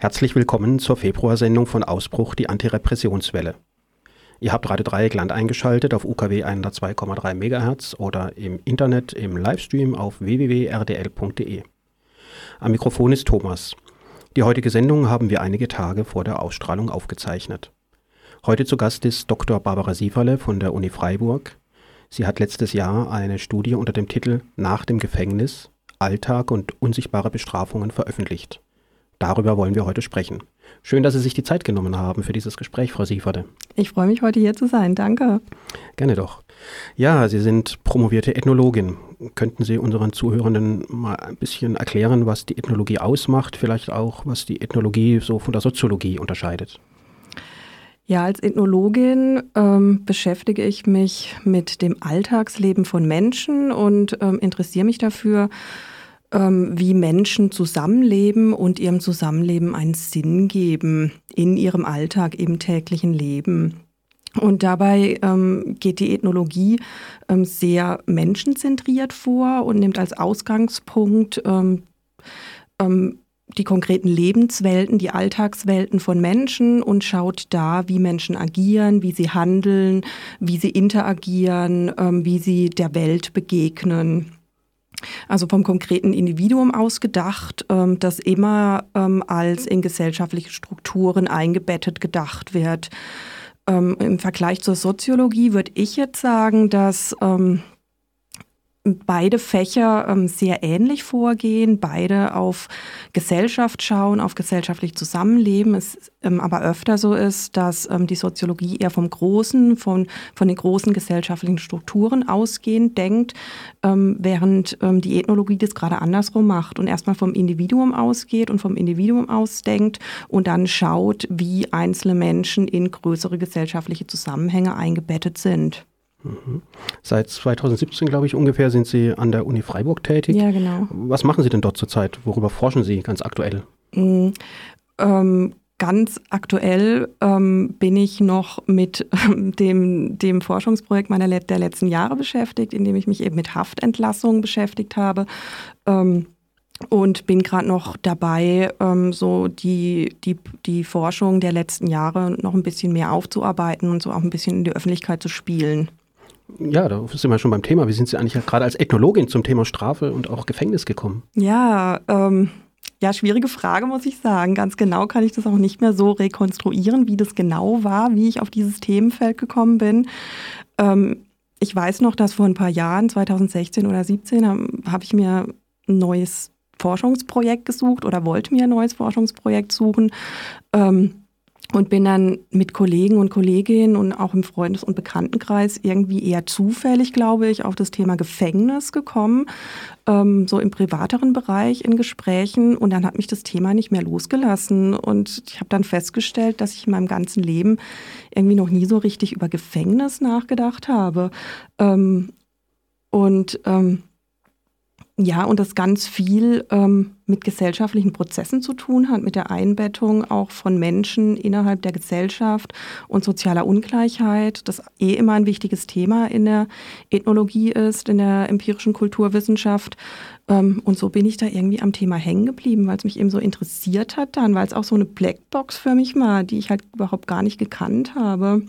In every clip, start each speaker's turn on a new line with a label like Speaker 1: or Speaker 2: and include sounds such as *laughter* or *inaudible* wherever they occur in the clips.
Speaker 1: Herzlich willkommen zur Februarsendung von Ausbruch die Antirepressionswelle. Ihr habt Radio Dreieckland eingeschaltet auf UKW 102,3 MHz oder im Internet im Livestream auf www.rdl.de. Am Mikrofon ist Thomas. Die heutige Sendung haben wir einige Tage vor der Ausstrahlung aufgezeichnet. Heute zu Gast ist Dr. Barbara Sieferle von der Uni Freiburg. Sie hat letztes Jahr eine Studie unter dem Titel Nach dem Gefängnis, Alltag und unsichtbare Bestrafungen veröffentlicht. Darüber wollen wir heute sprechen. Schön, dass Sie sich die Zeit genommen haben für dieses Gespräch, Frau Sieferde.
Speaker 2: Ich freue mich, heute hier zu sein. Danke.
Speaker 1: Gerne doch. Ja, Sie sind promovierte Ethnologin. Könnten Sie unseren Zuhörenden mal ein bisschen erklären, was die Ethnologie ausmacht, vielleicht auch, was die Ethnologie so von der Soziologie unterscheidet?
Speaker 2: Ja, als Ethnologin ähm, beschäftige ich mich mit dem Alltagsleben von Menschen und ähm, interessiere mich dafür, wie Menschen zusammenleben und ihrem Zusammenleben einen Sinn geben in ihrem Alltag, im täglichen Leben. Und dabei ähm, geht die Ethnologie ähm, sehr menschenzentriert vor und nimmt als Ausgangspunkt ähm, ähm, die konkreten Lebenswelten, die Alltagswelten von Menschen und schaut da, wie Menschen agieren, wie sie handeln, wie sie interagieren, ähm, wie sie der Welt begegnen. Also vom konkreten Individuum aus gedacht, ähm, das immer ähm, als in gesellschaftliche Strukturen eingebettet gedacht wird. Ähm, Im Vergleich zur Soziologie würde ich jetzt sagen, dass beide Fächer ähm, sehr ähnlich vorgehen, beide auf Gesellschaft schauen, auf gesellschaftlich Zusammenleben. Es ähm, aber öfter so ist, dass ähm, die Soziologie eher vom Großen, von, von den großen gesellschaftlichen Strukturen ausgehend denkt, ähm, während ähm, die Ethnologie das gerade andersrum macht und erstmal vom Individuum ausgeht und vom Individuum ausdenkt und dann schaut, wie einzelne Menschen in größere gesellschaftliche Zusammenhänge eingebettet sind.
Speaker 1: Mhm. Seit 2017, glaube ich, ungefähr sind Sie an der Uni Freiburg tätig.
Speaker 2: Ja, genau.
Speaker 1: Was machen Sie denn dort zurzeit? Worüber forschen Sie ganz aktuell?
Speaker 2: Mhm. Ähm, ganz aktuell ähm, bin ich noch mit *laughs* dem, dem Forschungsprojekt meiner der letzten Jahre beschäftigt, in dem ich mich eben mit Haftentlassungen beschäftigt habe. Ähm, und bin gerade noch dabei, ähm, so die, die, die Forschung der letzten Jahre noch ein bisschen mehr aufzuarbeiten und so auch ein bisschen in die Öffentlichkeit zu spielen.
Speaker 1: Ja, da sind wir schon beim Thema. Wie sind Sie eigentlich gerade als Ethnologin zum Thema Strafe und auch Gefängnis gekommen?
Speaker 2: Ja, ähm, ja, schwierige Frage, muss ich sagen. Ganz genau kann ich das auch nicht mehr so rekonstruieren, wie das genau war, wie ich auf dieses Themenfeld gekommen bin. Ähm, ich weiß noch, dass vor ein paar Jahren, 2016 oder 2017, habe hab ich mir ein neues Forschungsprojekt gesucht oder wollte mir ein neues Forschungsprojekt suchen. Ähm, und bin dann mit Kollegen und Kolleginnen und auch im Freundes- und Bekanntenkreis irgendwie eher zufällig, glaube ich, auf das Thema Gefängnis gekommen, ähm, so im privateren Bereich in Gesprächen. Und dann hat mich das Thema nicht mehr losgelassen. Und ich habe dann festgestellt, dass ich in meinem ganzen Leben irgendwie noch nie so richtig über Gefängnis nachgedacht habe. Ähm, und ähm, ja, und das ganz viel ähm, mit gesellschaftlichen Prozessen zu tun hat, mit der Einbettung auch von Menschen innerhalb der Gesellschaft und sozialer Ungleichheit, das eh immer ein wichtiges Thema in der Ethnologie ist, in der empirischen Kulturwissenschaft. Ähm, und so bin ich da irgendwie am Thema hängen geblieben, weil es mich eben so interessiert hat dann, weil es auch so eine Blackbox für mich war, die ich halt überhaupt gar nicht gekannt habe. Mhm.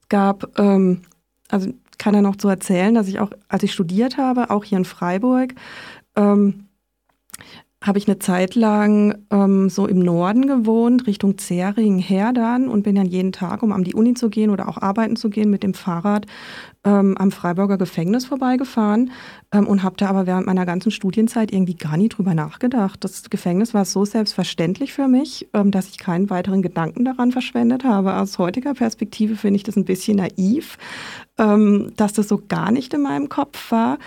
Speaker 2: Es gab, ähm, also kann er noch zu erzählen, dass ich auch, als ich studiert habe, auch hier in Freiburg, ähm, habe ich eine Zeit lang ähm, so im Norden gewohnt, Richtung Zering her dann und bin dann jeden Tag, um an die Uni zu gehen oder auch arbeiten zu gehen, mit dem Fahrrad ähm, am Freiburger Gefängnis vorbeigefahren ähm, und habe da aber während meiner ganzen Studienzeit irgendwie gar nie drüber nachgedacht. Das Gefängnis war so selbstverständlich für mich, ähm, dass ich keinen weiteren Gedanken daran verschwendet habe. Aus heutiger Perspektive finde ich das ein bisschen naiv, ähm, dass das so gar nicht in meinem Kopf war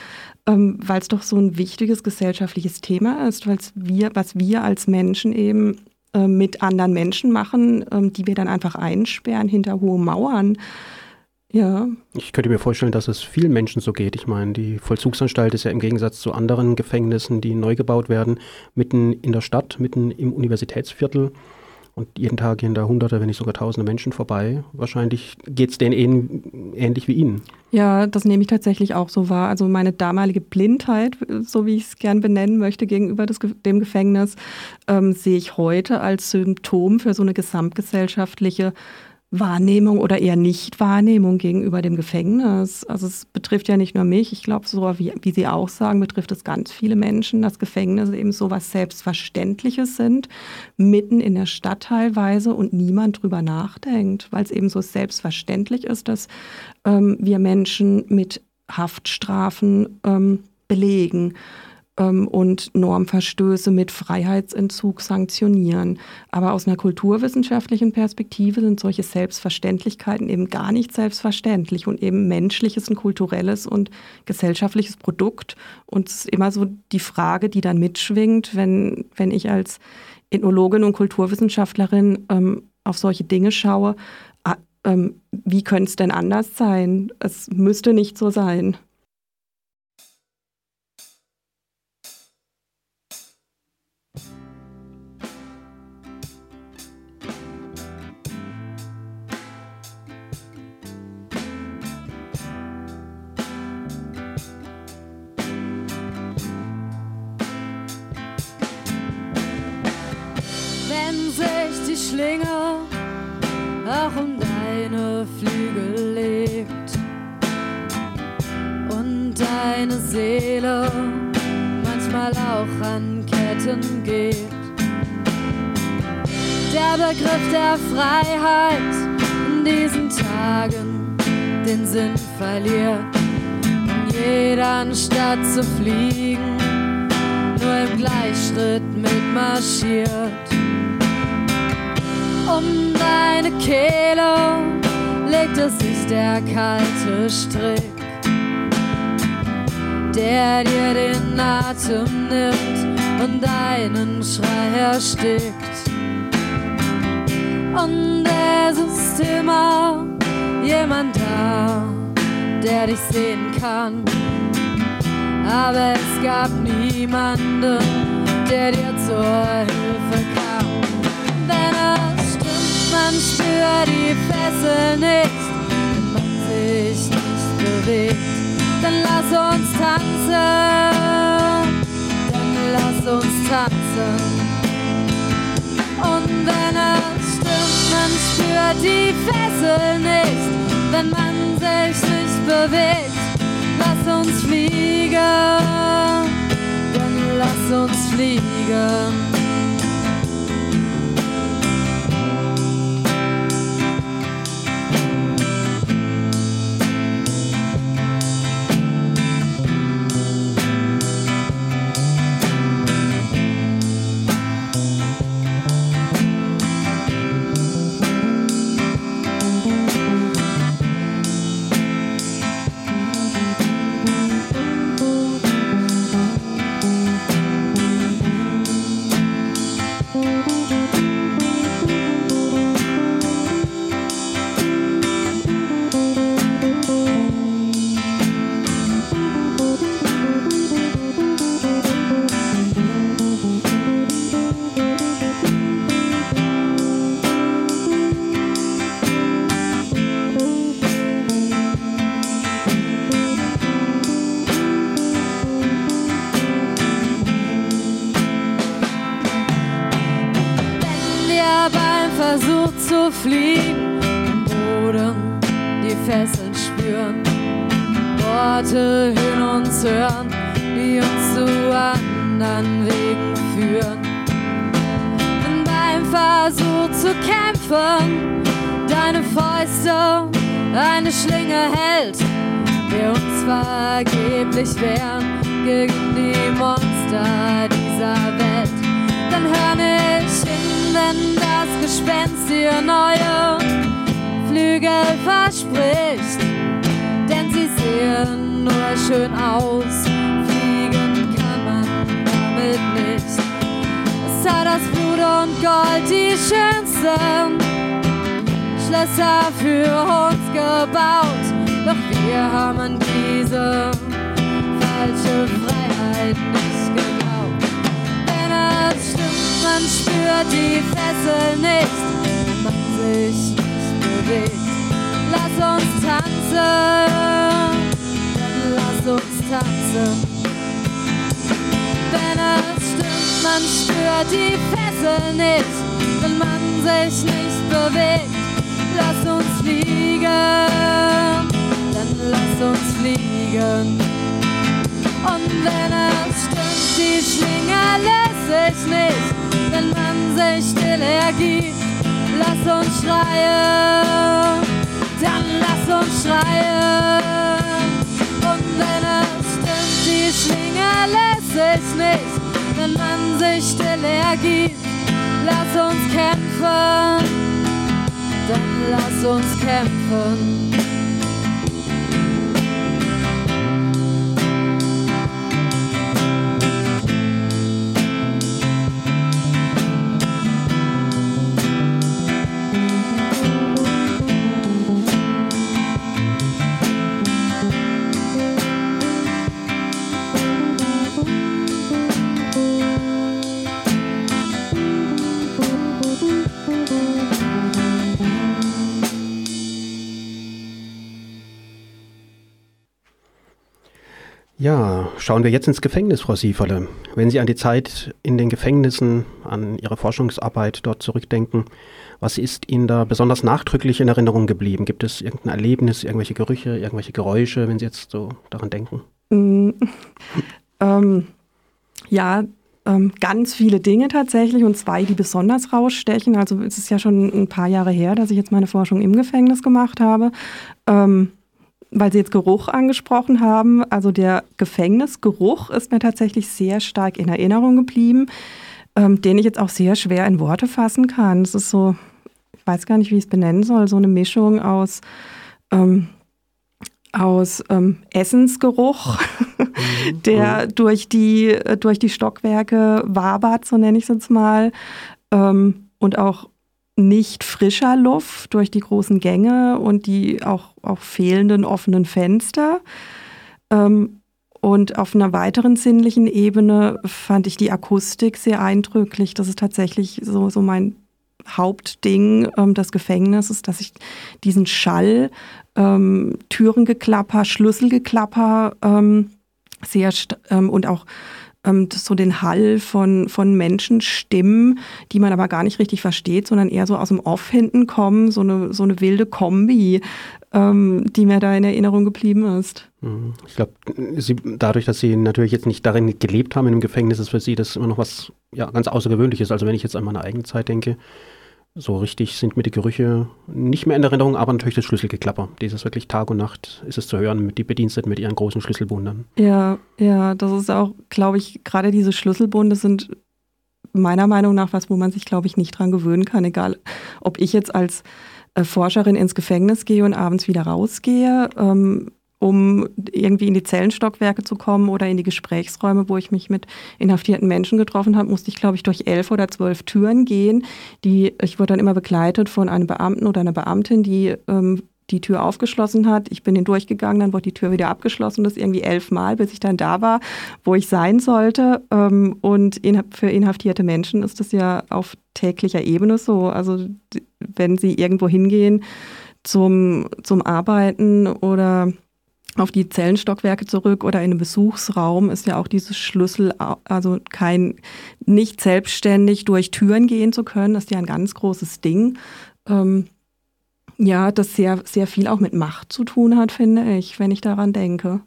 Speaker 2: ähm, weil es doch so ein wichtiges gesellschaftliches Thema ist, wir, was wir als Menschen eben äh, mit anderen Menschen machen, ähm, die wir dann einfach einsperren hinter hohe Mauern.
Speaker 1: Ja. Ich könnte mir vorstellen, dass es vielen Menschen so geht. Ich meine, die Vollzugsanstalt ist ja im Gegensatz zu anderen Gefängnissen, die neu gebaut werden, mitten in der Stadt, mitten im Universitätsviertel. Und jeden Tag gehen da hunderte, wenn nicht sogar tausende Menschen vorbei. Wahrscheinlich geht es denen ähnlich wie Ihnen.
Speaker 2: Ja, das nehme ich tatsächlich auch so wahr. Also meine damalige Blindheit, so wie ich es gern benennen möchte, gegenüber des, dem Gefängnis, ähm, sehe ich heute als Symptom für so eine gesamtgesellschaftliche Wahrnehmung oder eher Nicht-Wahrnehmung gegenüber dem Gefängnis. Also es betrifft ja nicht nur mich, ich glaube, so wie, wie Sie auch sagen, betrifft es ganz viele Menschen, dass Gefängnisse eben so was Selbstverständliches sind, mitten in der Stadt teilweise und niemand drüber nachdenkt, weil es eben so selbstverständlich ist, dass ähm, wir Menschen mit Haftstrafen ähm, belegen ähm, und Normverstöße mit Freiheitsentzug sanktionieren. Aber aus einer kulturwissenschaftlichen Perspektive sind solche Selbstverständlichkeiten eben gar nicht selbstverständlich und eben menschliches und kulturelles und gesellschaftliches Produkt. Und es ist immer so die Frage, die dann mitschwingt, wenn, wenn ich als Ethnologin und Kulturwissenschaftlerin ähm, auf solche Dinge schaue, ah, ähm, wie könnte es denn anders sein? Es müsste nicht so sein.
Speaker 3: Schlinge auch um deine Flügel legt und deine Seele manchmal auch an Ketten geht. Der Begriff der Freiheit in diesen Tagen den Sinn verliert, in jeder Stadt zu fliegen, nur im Gleichschritt mitmarschiert um deine Kehle legte sich der kalte Strick, der dir den Atem nimmt und deinen Schrei erstickt. Und es ist immer jemand da, der dich sehen kann. Aber es gab niemanden, der dir zur Hilfe kam. Man spürt die Fessel nicht, wenn man sich nicht bewegt. Dann lass uns tanzen, dann lass uns tanzen. Und wenn es stimmt, man spürt die Fessel nicht, wenn man sich nicht bewegt. Lass uns fliegen, dann lass uns fliegen. schön aus. Fliegen kann man damit nicht. Es hat das Blut und Gold die schönsten Schlösser für uns gebaut. Doch wir haben diese falsche Freiheit nicht geglaubt. Denn es stimmt, man spürt die Fessel nicht, wenn man sich nicht bewegt. Lass uns tanzen tanzen. Wenn es stimmt, man spürt die Fessel nicht, wenn man sich nicht bewegt. Lass uns fliegen, dann lass uns fliegen. Und wenn es stimmt, die Schlinge lässt sich nicht, wenn man sich still ergibt. Lass uns schreien, dann lass uns schreien. Die Schlinge lässt sich nicht, wenn man sich still ergibt. Lass uns kämpfen, dann lass uns kämpfen.
Speaker 1: Schauen wir jetzt ins Gefängnis, Frau Sieferle. Wenn Sie an die Zeit in den Gefängnissen, an Ihre Forschungsarbeit dort zurückdenken, was ist Ihnen da besonders nachdrücklich in Erinnerung geblieben? Gibt es irgendein Erlebnis, irgendwelche Gerüche, irgendwelche Geräusche, wenn Sie jetzt so daran denken?
Speaker 2: Mm, *laughs* ähm, ja, ähm, ganz viele Dinge tatsächlich und zwei, die besonders rausstechen. Also es ist ja schon ein paar Jahre her, dass ich jetzt meine Forschung im Gefängnis gemacht habe. Ähm, weil Sie jetzt Geruch angesprochen haben, also der Gefängnisgeruch ist mir tatsächlich sehr stark in Erinnerung geblieben, ähm, den ich jetzt auch sehr schwer in Worte fassen kann. Es ist so, ich weiß gar nicht, wie ich es benennen soll, so eine Mischung aus, ähm, aus ähm, Essensgeruch, mhm. *laughs* der mhm. durch, die, durch die Stockwerke wabert, so nenne ich es jetzt mal, ähm, und auch nicht frischer Luft durch die großen Gänge und die auch, auch fehlenden offenen Fenster. Ähm, und auf einer weiteren sinnlichen Ebene fand ich die Akustik sehr eindrücklich. Das ist tatsächlich so, so mein Hauptding ähm, des Gefängnisses, dass ich diesen Schall, ähm, Türengeklapper, Schlüsselgeklapper ähm, sehr ähm, und auch ähm, so den Hall von, von Menschenstimmen, die man aber gar nicht richtig versteht, sondern eher so aus dem Off hinten kommen, so eine, so eine wilde Kombi, ähm, die mir da in Erinnerung geblieben ist.
Speaker 1: Mhm. Ich glaube, dadurch, dass Sie natürlich jetzt nicht darin gelebt haben in einem Gefängnis, ist für Sie das immer noch was ja, ganz Außergewöhnliches. Also wenn ich jetzt an meine eigene Zeit denke, so richtig sind mir die Gerüche nicht mehr in Erinnerung, aber natürlich das Schlüsselgeklapper. Dieses wirklich Tag und Nacht ist es zu hören mit die Bediensteten mit ihren großen Schlüsselbundern.
Speaker 2: Ja, ja, das ist auch, glaube ich, gerade diese Schlüsselbunde sind meiner Meinung nach was, wo man sich, glaube ich, nicht dran gewöhnen kann, egal ob ich jetzt als äh, Forscherin ins Gefängnis gehe und abends wieder rausgehe. Ähm, um irgendwie in die Zellenstockwerke zu kommen oder in die Gesprächsräume, wo ich mich mit inhaftierten Menschen getroffen habe, musste ich, glaube ich, durch elf oder zwölf Türen gehen. Die, ich wurde dann immer begleitet von einem Beamten oder einer Beamtin, die ähm, die Tür aufgeschlossen hat. Ich bin durchgegangen, dann wurde die Tür wieder abgeschlossen. Das irgendwie elfmal, bis ich dann da war, wo ich sein sollte. Ähm, und für inhaftierte Menschen ist das ja auf täglicher Ebene so. Also wenn sie irgendwo hingehen zum, zum Arbeiten oder auf die Zellenstockwerke zurück oder in einem Besuchsraum ist ja auch dieses Schlüssel, also kein, nicht selbstständig durch Türen gehen zu können, ist ja ein ganz großes Ding. Ähm, ja, das sehr, sehr viel auch mit Macht zu tun hat, finde ich, wenn ich daran denke.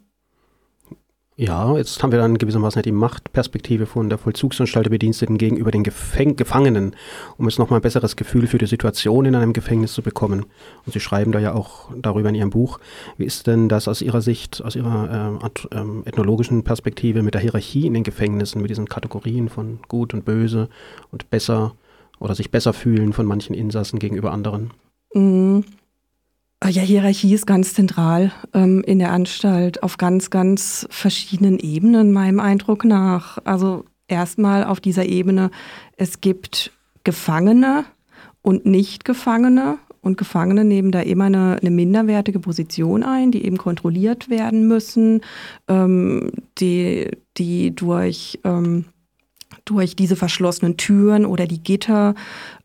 Speaker 1: Ja, jetzt haben wir dann gewissermaßen die Machtperspektive von der Vollzugsanstalt der Bediensteten gegenüber den Gefäng Gefangenen, um jetzt nochmal ein besseres Gefühl für die Situation in einem Gefängnis zu bekommen. Und Sie schreiben da ja auch darüber in Ihrem Buch. Wie ist denn das aus Ihrer Sicht, aus Ihrer äh, äh, ethnologischen Perspektive mit der Hierarchie in den Gefängnissen, mit diesen Kategorien von gut und böse und besser oder sich besser fühlen von manchen Insassen gegenüber anderen?
Speaker 2: Mhm. Äh, ja, Hierarchie ist ganz zentral ähm, in der Anstalt auf ganz, ganz verschiedenen Ebenen, meinem Eindruck nach. Also erstmal auf dieser Ebene, es gibt Gefangene und Nicht-Gefangene. Und Gefangene nehmen da immer eine, eine, minderwertige Position ein, die eben kontrolliert werden müssen, ähm, die, die durch ähm, durch diese verschlossenen Türen oder die Gitter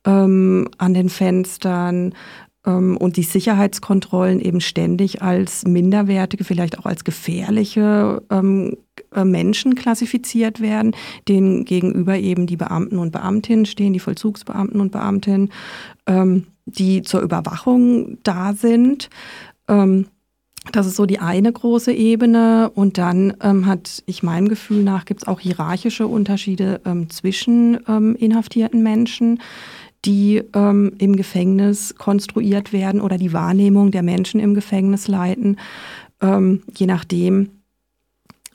Speaker 2: ähm, an den Fenstern und die Sicherheitskontrollen eben ständig als minderwertige, vielleicht auch als gefährliche ähm, äh, Menschen klassifiziert werden, denen gegenüber eben die Beamten und Beamtinnen stehen, die Vollzugsbeamten und Beamtinnen, ähm, die zur Überwachung da sind. Ähm, das ist so die eine große Ebene. Und dann ähm, hat ich meinem Gefühl nach, gibt es auch hierarchische Unterschiede ähm, zwischen ähm, inhaftierten Menschen, die ähm, im Gefängnis konstruiert werden oder die Wahrnehmung der Menschen im Gefängnis leiten, ähm, je nachdem,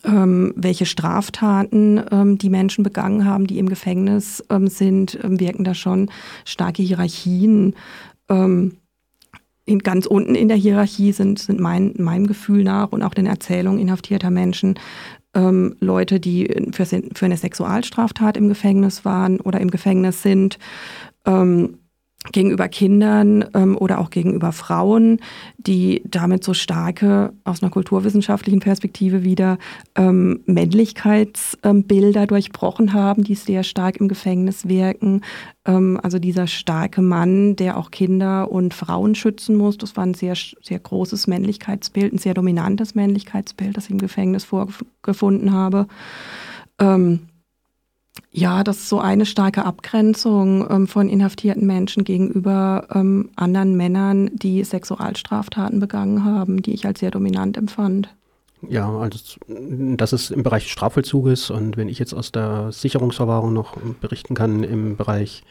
Speaker 2: ähm, welche Straftaten die Menschen begangen haben, die im Gefängnis sind, wirken da schon starke Hierarchien in, ganz unten in der Hierarchie sind, sind mein, meinem Gefühl nach und auch den Erzählungen inhaftierter Menschen ähm, Leute, die für, für, eine Sexualstraftat im Gefängnis waren oder im Gefängnis sind. Ähm, gegenüber Kindern ähm, oder auch gegenüber Frauen, die damit so starke, aus einer kulturwissenschaftlichen Perspektive wieder, ähm, Männlichkeitsbilder ähm, durchbrochen haben, die sehr stark im Gefängnis wirken. Ähm, also dieser starke Mann, der auch Kinder und Frauen schützen muss, das war ein sehr, sehr großes Männlichkeitsbild, ein sehr dominantes Männlichkeitsbild, das ich im Gefängnis vorgefunden habe. Ähm, ja, das ist so eine starke Abgrenzung ähm, von inhaftierten Menschen gegenüber ähm, anderen Männern, die Sexualstraftaten begangen haben, die ich als sehr dominant empfand.
Speaker 1: Ja, also das ist im Bereich Strafvollzuges und wenn ich jetzt aus der Sicherungsverwahrung noch berichten kann im Bereich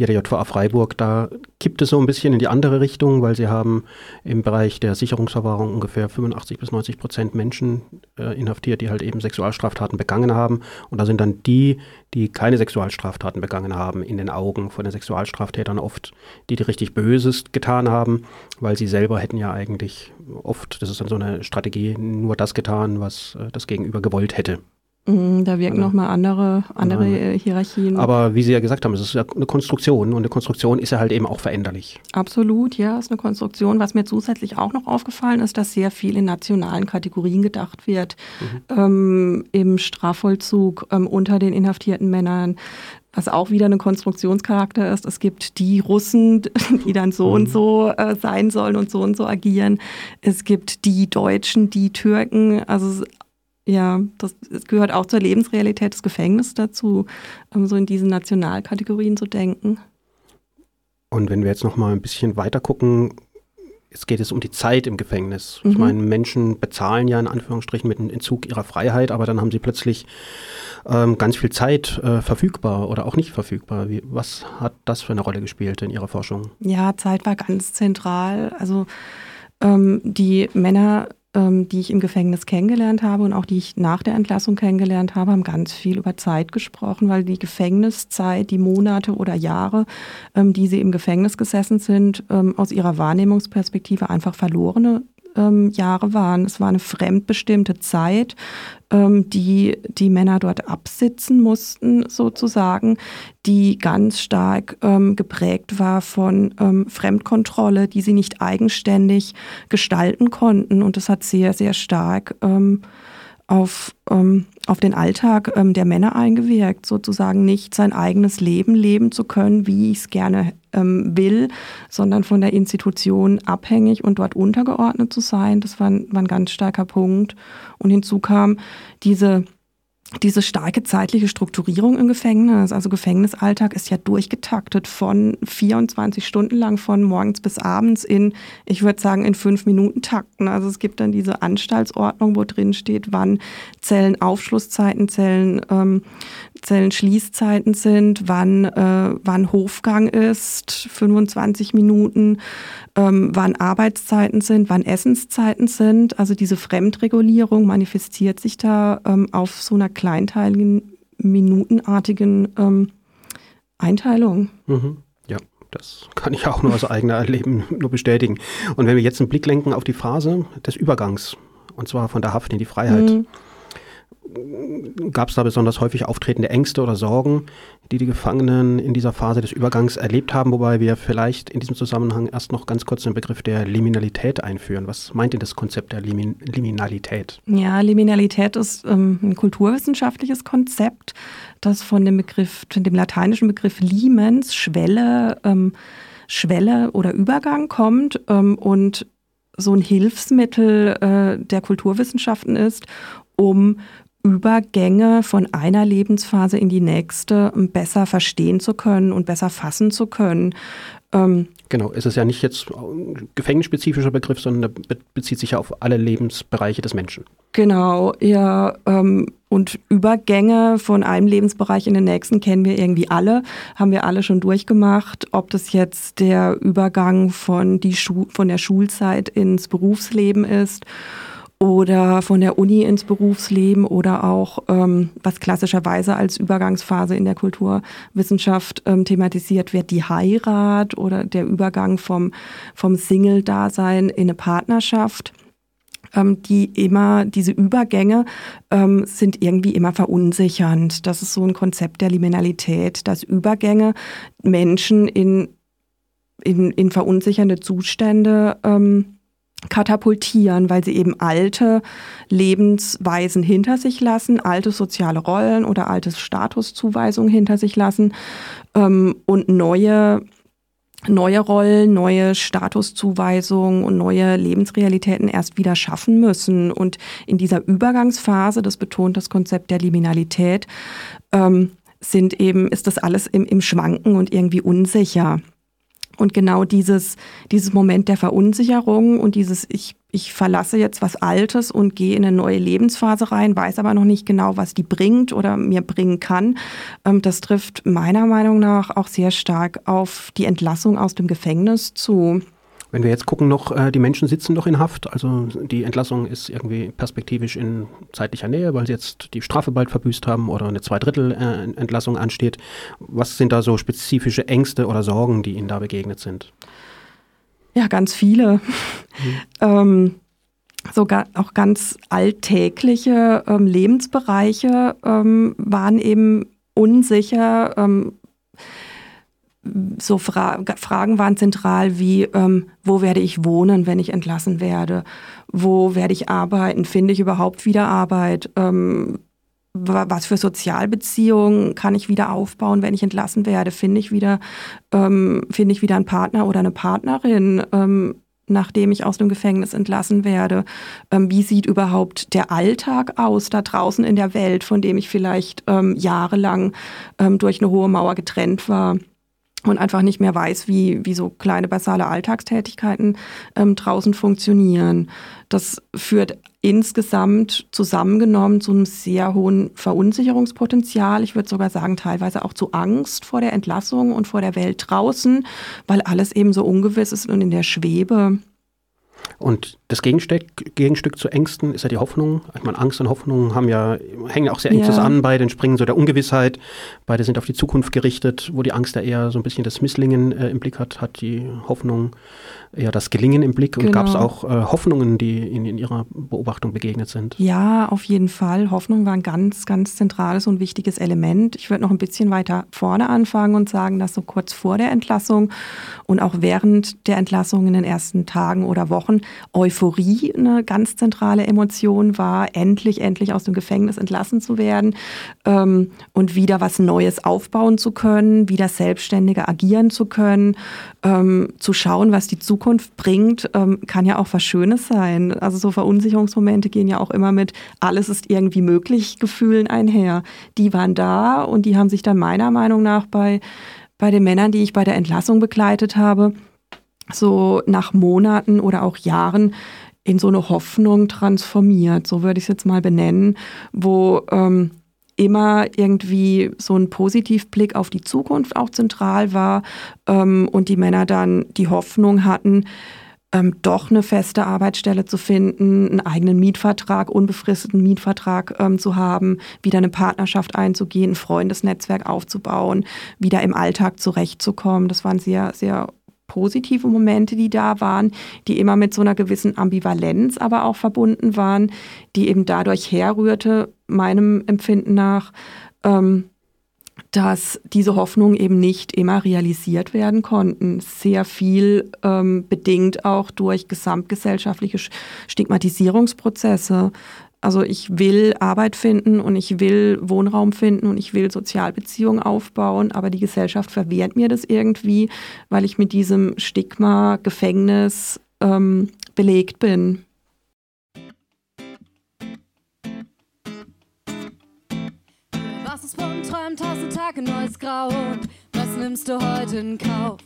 Speaker 1: hier der JVA Freiburg, da kippt es so ein bisschen in die andere Richtung, weil sie haben im Bereich der Sicherungsverwahrung ungefähr 85 bis 90 Prozent Menschen äh, inhaftiert, die halt eben Sexualstraftaten begangen haben und da sind dann die, die keine Sexualstraftaten begangen haben, in den Augen von den Sexualstraftätern oft, die die richtig Böses getan haben, weil sie selber hätten ja eigentlich oft, das ist dann so eine Strategie, nur das getan, was äh, das Gegenüber gewollt hätte.
Speaker 2: Mhm, da wirken also, nochmal andere, andere ja. Hierarchien.
Speaker 1: Aber wie Sie ja gesagt haben, es ist ja eine Konstruktion und eine Konstruktion ist ja halt eben auch veränderlich.
Speaker 2: Absolut, ja, es ist eine Konstruktion. Was mir zusätzlich auch noch aufgefallen ist, dass sehr viel in nationalen Kategorien gedacht wird. Mhm. Ähm, Im Strafvollzug ähm, unter den inhaftierten Männern was auch wieder ein Konstruktionscharakter ist. Es gibt die Russen, *laughs* die dann so mhm. und so äh, sein sollen und so und so agieren. Es gibt die Deutschen, die Türken. Also ja, das, das gehört auch zur Lebensrealität des Gefängnisses dazu, um so in diesen Nationalkategorien zu denken.
Speaker 1: Und wenn wir jetzt noch mal ein bisschen weiter gucken, es geht es um die Zeit im Gefängnis. Mhm. Ich meine, Menschen bezahlen ja in Anführungsstrichen mit einem Entzug ihrer Freiheit, aber dann haben sie plötzlich ähm, ganz viel Zeit äh, verfügbar oder auch nicht verfügbar. Wie, was hat das für eine Rolle gespielt in Ihrer Forschung?
Speaker 2: Ja, Zeit war ganz zentral. Also ähm, die Männer ähm, die ich im Gefängnis kennengelernt habe und auch die ich nach der Entlassung kennengelernt habe, haben ganz viel über Zeit gesprochen, weil die Gefängniszeit, die Monate oder Jahre, ähm, die sie im Gefängnis gesessen sind, ähm, aus ihrer Wahrnehmungsperspektive einfach verlorene ähm, Jahre waren. Es war eine fremdbestimmte Zeit, ähm, die die Männer dort absitzen mussten, sozusagen, die ganz stark ähm, geprägt war von ähm, Fremdkontrolle, die sie nicht eigenständig gestalten konnten. Und das hat sehr, sehr stark ähm, auf, ähm, auf den Alltag ähm, der Männer eingewirkt, sozusagen nicht sein eigenes Leben leben zu können, wie ich es gerne ähm, will, sondern von der Institution abhängig und dort untergeordnet zu sein. Das war ein, war ein ganz starker Punkt. Und hinzu kam diese diese starke zeitliche Strukturierung im Gefängnis, also Gefängnisalltag ist ja durchgetaktet von 24 Stunden lang, von morgens bis abends in, ich würde sagen, in fünf Minuten Takten. Also es gibt dann diese Anstaltsordnung, wo drin steht, wann Zellenaufschlusszeiten, Zellen, ähm, Zellenschließzeiten sind, wann, äh, wann Hofgang ist, 25 Minuten, ähm, wann Arbeitszeiten sind, wann Essenszeiten sind. Also diese Fremdregulierung manifestiert sich da ähm, auf so einer kleinteiligen, minutenartigen ähm, Einteilung.
Speaker 1: Mhm. Ja, das kann ich auch nur aus eigener Erleben nur bestätigen. Und wenn wir jetzt einen Blick lenken auf die Phase des Übergangs, und zwar von der Haft in die Freiheit. Mhm gab es da besonders häufig auftretende Ängste oder Sorgen, die die Gefangenen in dieser Phase des Übergangs erlebt haben, wobei wir vielleicht in diesem Zusammenhang erst noch ganz kurz den Begriff der Liminalität einführen. Was meint denn das Konzept der Limin Liminalität?
Speaker 2: Ja, Liminalität ist ähm, ein kulturwissenschaftliches Konzept, das von dem Begriff, dem lateinischen Begriff Limens, Schwelle, ähm, Schwelle oder Übergang kommt ähm, und so ein Hilfsmittel äh, der Kulturwissenschaften ist, um Übergänge von einer Lebensphase in die nächste besser verstehen zu können und besser fassen zu können.
Speaker 1: Ähm, genau, es ist ja nicht jetzt ein gefängnisspezifischer Begriff, sondern bezieht sich ja auf alle Lebensbereiche des Menschen.
Speaker 2: Genau, ja. Ähm, und Übergänge von einem Lebensbereich in den nächsten kennen wir irgendwie alle, haben wir alle schon durchgemacht. Ob das jetzt der Übergang von, die Schu von der Schulzeit ins Berufsleben ist oder von der Uni ins Berufsleben oder auch, ähm, was klassischerweise als Übergangsphase in der Kulturwissenschaft ähm, thematisiert wird, die Heirat oder der Übergang vom, vom Single-Dasein in eine Partnerschaft. Ähm, die immer, diese Übergänge ähm, sind irgendwie immer verunsichernd. Das ist so ein Konzept der Liminalität, dass Übergänge Menschen in, in, in verunsichernde Zustände ähm, katapultieren, weil sie eben alte Lebensweisen hinter sich lassen, alte soziale Rollen oder alte Statuszuweisungen hinter sich lassen ähm, und neue neue Rollen, neue Statuszuweisungen und neue Lebensrealitäten erst wieder schaffen müssen. Und in dieser Übergangsphase, das betont das Konzept der Liminalität, ähm, sind eben, ist das alles im, im Schwanken und irgendwie unsicher. Und genau dieses, dieses Moment der Verunsicherung und dieses, ich, ich verlasse jetzt was Altes und gehe in eine neue Lebensphase rein, weiß aber noch nicht genau, was die bringt oder mir bringen kann, ähm, das trifft meiner Meinung nach auch sehr stark auf die Entlassung aus dem Gefängnis zu.
Speaker 1: Wenn wir jetzt gucken noch, äh, die Menschen sitzen noch in Haft, also die Entlassung ist irgendwie perspektivisch in zeitlicher Nähe, weil sie jetzt die Strafe bald verbüßt haben oder eine Zweidrittel-Entlassung äh, ansteht. Was sind da so spezifische Ängste oder Sorgen, die Ihnen da begegnet sind?
Speaker 2: Ja, ganz viele. Mhm. *laughs* ähm, sogar auch ganz alltägliche ähm, Lebensbereiche ähm, waren eben unsicher. So Fra Fragen waren zentral wie, ähm, wo werde ich wohnen, wenn ich entlassen werde? Wo werde ich arbeiten? Finde ich überhaupt wieder Arbeit? Ähm, was für Sozialbeziehungen kann ich wieder aufbauen, wenn ich entlassen werde? Finde ich wieder, ähm, finde ich wieder einen Partner oder eine Partnerin? Ähm, nachdem ich aus dem Gefängnis entlassen werde. Ähm, wie sieht überhaupt der Alltag aus da draußen in der Welt, von dem ich vielleicht ähm, jahrelang ähm, durch eine hohe Mauer getrennt war? Und einfach nicht mehr weiß, wie, wie so kleine basale Alltagstätigkeiten ähm, draußen funktionieren. Das führt insgesamt zusammengenommen zu einem sehr hohen Verunsicherungspotenzial. Ich würde sogar sagen, teilweise auch zu Angst vor der Entlassung und vor der Welt draußen, weil alles eben so ungewiss ist und in der Schwebe.
Speaker 1: Und das Gegenstück, Gegenstück zu Ängsten ist ja die Hoffnung. Ich meine, Angst und Hoffnung haben ja, hängen auch sehr eng ja. zusammen. Beide entspringen so der Ungewissheit. Beide sind auf die Zukunft gerichtet, wo die Angst ja eher so ein bisschen das Misslingen äh, im Blick hat, hat die Hoffnung eher das Gelingen im Blick. Und genau. gab es auch äh, Hoffnungen, die Ihnen in Ihrer Beobachtung begegnet sind?
Speaker 2: Ja, auf jeden Fall. Hoffnung war ein ganz, ganz zentrales und wichtiges Element. Ich würde noch ein bisschen weiter vorne anfangen und sagen, dass so kurz vor der Entlassung und auch während der Entlassung in den ersten Tagen oder Wochen Euphorie eine ganz zentrale Emotion war, endlich, endlich aus dem Gefängnis entlassen zu werden ähm, und wieder was Neues aufbauen zu können, wieder selbstständiger agieren zu können, ähm, zu schauen, was die Zukunft bringt, ähm, kann ja auch was Schönes sein. Also so Verunsicherungsmomente gehen ja auch immer mit alles ist irgendwie möglich Gefühlen einher. Die waren da und die haben sich dann meiner Meinung nach bei, bei den Männern, die ich bei der Entlassung begleitet habe, so nach Monaten oder auch Jahren in so eine Hoffnung transformiert, so würde ich es jetzt mal benennen, wo ähm, immer irgendwie so ein Positivblick auf die Zukunft auch zentral war ähm, und die Männer dann die Hoffnung hatten, ähm, doch eine feste Arbeitsstelle zu finden, einen eigenen Mietvertrag, unbefristeten Mietvertrag ähm, zu haben, wieder eine Partnerschaft einzugehen, ein Freundesnetzwerk aufzubauen, wieder im Alltag zurechtzukommen. Das waren sehr, sehr positive Momente, die da waren, die immer mit so einer gewissen Ambivalenz aber auch verbunden waren, die eben dadurch herrührte, meinem Empfinden nach, ähm, dass diese Hoffnungen eben nicht immer realisiert werden konnten. Sehr viel ähm, bedingt auch durch gesamtgesellschaftliche Stigmatisierungsprozesse. Also ich will Arbeit finden und ich will Wohnraum finden und ich will Sozialbeziehungen aufbauen, aber die Gesellschaft verwehrt mir das irgendwie, weil ich mit diesem Stigma Gefängnis ähm, belegt bin.
Speaker 3: Träumt, tausend Tage, neues Grau und was nimmst du heute in Kauf?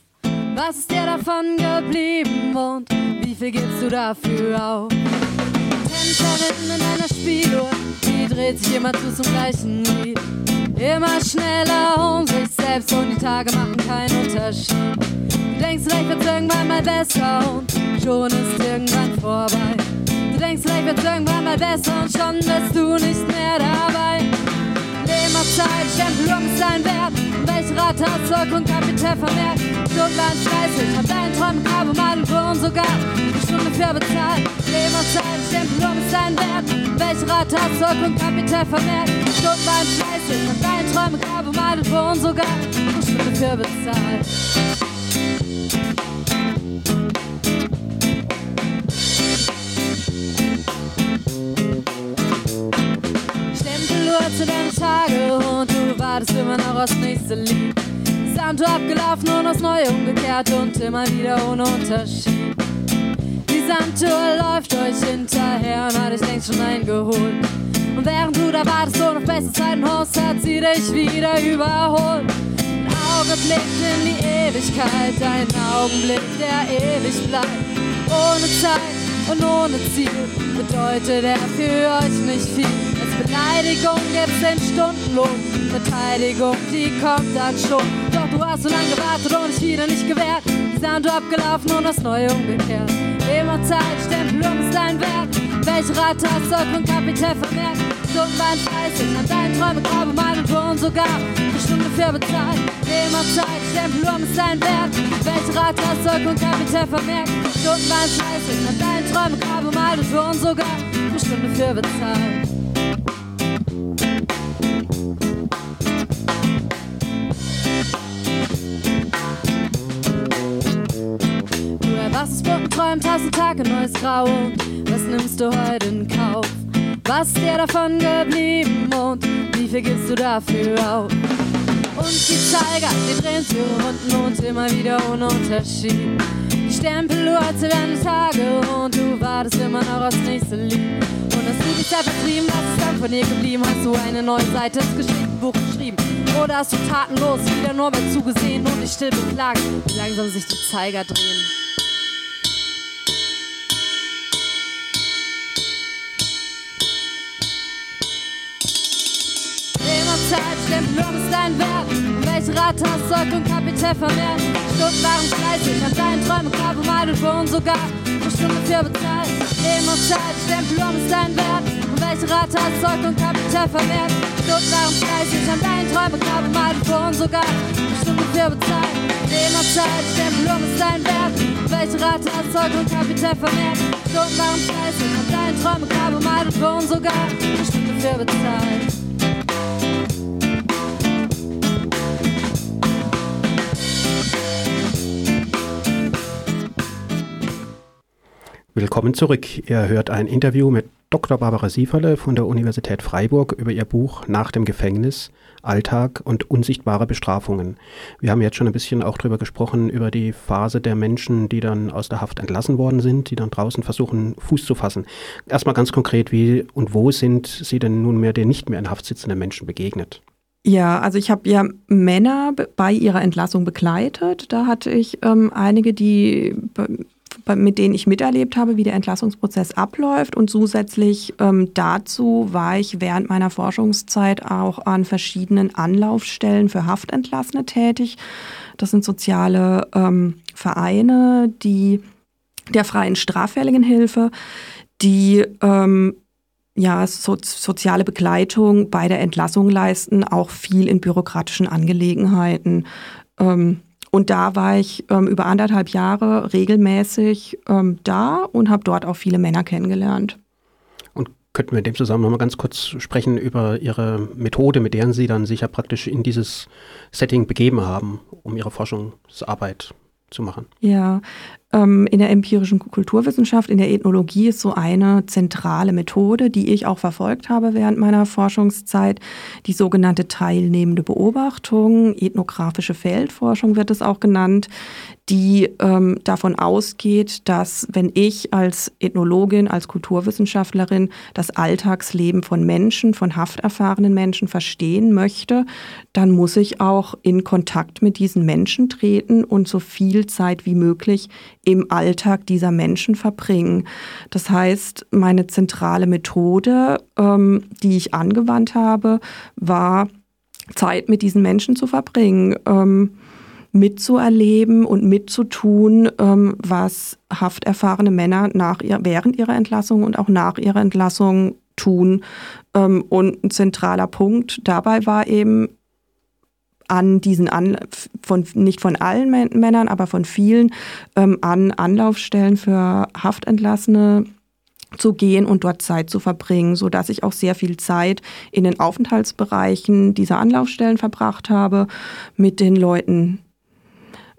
Speaker 3: Was ist dir davon geblieben und wie viel gibst du dafür auf? Tänzerin in einer Spieluhr, die dreht sich immer zu zum gleichen Lied. Immer schneller um sich selbst und die Tage machen keinen Unterschied. Du denkst, vielleicht wird's irgendwann mal besser und schon ist irgendwann vorbei. Du denkst, vielleicht wird's irgendwann mal besser und schon bist du nicht mehr dabei. Leben auf Zeit, Stempel um ist dein Wert. Welche Rate hast Zeug und Kapital vermerkt? Stundenlang fleißig, hab deinen Träumen und Mann und sogar eine Stunde für bezahlt. Leben auf Zeit, Stempel um ist dein Wert. Welche Rate hast Zeug und Kapital vermerkt? Stundenlang fleißig, hab deinen Träumen und Mann und sogar eine Stunde für bezahlt. Stempeluhr zu deinen Tage und du wartest immer noch aufs nächste Lied. Santo abgelaufen und aufs Neue umgekehrt und immer wieder ohne Unterschied. Die Sandtour läuft euch hinterher und hat dich längst schon eingeholt. Und während du da wartest und auf beste Zeiten hoffst, hat sie dich wieder überholt. Ein Auge blickt in die Ewigkeit, ein Augenblick, der ewig bleibt. Ohne Zeit und ohne Ziel bedeutet er für euch nicht viel. Beleidigung gibt's den Stundenlohn, Verteidigung, die kommt dann schon. Doch du hast so lange gewartet und dich wieder nicht gewehrt. Die Sand abgelaufen und das Neue umgekehrt. Immer Zeit, Stempel um ist dein Wert. Welche Rate hast Zeug und Kapital vermerkt? Stunden waren fleißig, an deinen Träumen mal und wurden sogar eine Stunde für bezahlt. Immer Zeit, Stempel um ist dein Wert. Welche Rate hast Zeug und Kapital vermerkt? Stunden waren fleißig, an deinen Träumen mal und wurden sogar eine Stunde für bezahlt. Bunten träumt, hast einen Tag ein neues Grau. Was nimmst du heute in Kauf? Was ist dir davon geblieben und wie viel gibst du dafür auf? Und die Zeiger, die drehen sich Runden und immer wieder ohne Unterschied. Die Stempeluhr zu deine Tage und du wartest immer noch aufs nächste Lied. Und hast du dich da vertrieben, was ist dann von dir geblieben? Hast du eine neue Seite ins Geschichtenbuch geschrieben? Oder hast du tatenlos wieder nur mal zugesehen und dich still beklagt, wie langsam sich die Zeiger drehen? Zeit, um ist dein Wert. Welche hast Zeug und Kapital vermehrt? Stunden waren fleißig, an deinen Träumen Grab umeidet, wurden sogar eine Stunde für bezahlt. Immer Zeit, Stempel um ist dein Wert. Und welche hast Zeug und Kapital vermehrt? Stunden waren fleißig, an deinen Träumen Grab umeidet, wurden sogar eine Stunde für bezahlt. Immer Zeit, Stempel um ist dein Wert. Und welche hast Zeug und Kapital vermehrt? Stunden waren fleißig, an deinen Träumen Grab umeidet, wurden sogar eine Stunde für bezahlt.
Speaker 1: Willkommen zurück. Ihr hört ein Interview mit Dr. Barbara Sieferle von der Universität Freiburg über ihr Buch Nach dem Gefängnis, Alltag und unsichtbare Bestrafungen. Wir haben jetzt schon ein bisschen auch darüber gesprochen, über die Phase der Menschen, die dann aus der Haft entlassen worden sind, die dann draußen versuchen, Fuß zu fassen. Erstmal ganz konkret, wie und wo sind Sie denn nunmehr den nicht mehr in Haft sitzenden Menschen begegnet?
Speaker 2: Ja, also ich habe ja Männer bei ihrer Entlassung begleitet. Da hatte ich ähm, einige, die mit denen ich miterlebt habe, wie der Entlassungsprozess abläuft. Und zusätzlich ähm, dazu war ich während meiner Forschungszeit auch an verschiedenen Anlaufstellen für Haftentlassene tätig. Das sind soziale ähm, Vereine, die der freien Straffälligenhilfe, die ähm, ja, so, soziale Begleitung bei der Entlassung leisten, auch viel in bürokratischen Angelegenheiten. Ähm, und da war ich ähm, über anderthalb Jahre regelmäßig ähm, da und habe dort auch viele Männer kennengelernt.
Speaker 1: Und könnten wir in dem Zusammenhang mal ganz kurz sprechen über Ihre Methode, mit der Sie dann sich ja praktisch in dieses Setting begeben haben, um Ihre Forschungsarbeit zu machen?
Speaker 2: Ja, in der empirischen Kulturwissenschaft, in der Ethnologie ist so eine zentrale Methode, die ich auch verfolgt habe während meiner Forschungszeit, die sogenannte teilnehmende Beobachtung, ethnografische Feldforschung wird es auch genannt, die ähm, davon ausgeht, dass wenn ich als Ethnologin, als Kulturwissenschaftlerin das Alltagsleben von Menschen, von hafterfahrenen Menschen verstehen möchte, dann muss ich auch in Kontakt mit diesen Menschen treten und so viel Zeit wie möglich im Alltag dieser Menschen verbringen. Das heißt, meine zentrale Methode, ähm, die ich angewandt habe, war Zeit mit diesen Menschen zu verbringen. Ähm, mitzuerleben und mitzutun, ähm, was hafterfahrene Männer nach ihr, während ihrer Entlassung und auch nach ihrer Entlassung tun. Ähm, und ein zentraler Punkt dabei war eben an diesen an, von nicht von allen Männern, aber von vielen ähm, an Anlaufstellen für Haftentlassene zu gehen und dort Zeit zu verbringen, so dass ich auch sehr viel Zeit in den Aufenthaltsbereichen dieser Anlaufstellen verbracht habe, mit den Leuten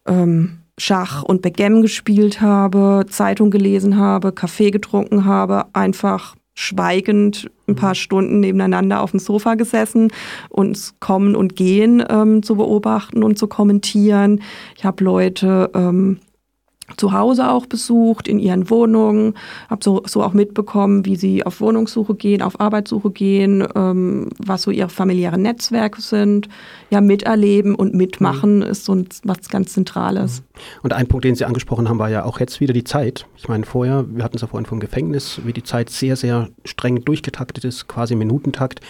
Speaker 2: ähm, Schach und Backgammon gespielt habe, Zeitung gelesen habe, Kaffee getrunken habe, einfach schweigend ein paar Stunden nebeneinander auf dem Sofa gesessen, uns kommen und gehen ähm, zu beobachten und zu kommentieren. Ich habe Leute ähm, zu Hause auch besucht, in ihren Wohnungen, habe so, so auch mitbekommen, wie sie auf Wohnungssuche gehen, auf Arbeitssuche gehen, ähm, was so ihre familiären Netzwerke sind. Ja, miterleben und mitmachen mhm. ist so ein, was ganz Zentrales.
Speaker 1: Mhm. Und ein Punkt, den Sie angesprochen haben, war ja auch jetzt wieder die Zeit. Ich meine, vorher, wir hatten es ja vorhin vom Gefängnis, wie die Zeit sehr, sehr streng durchgetaktet ist, quasi Minutentakt.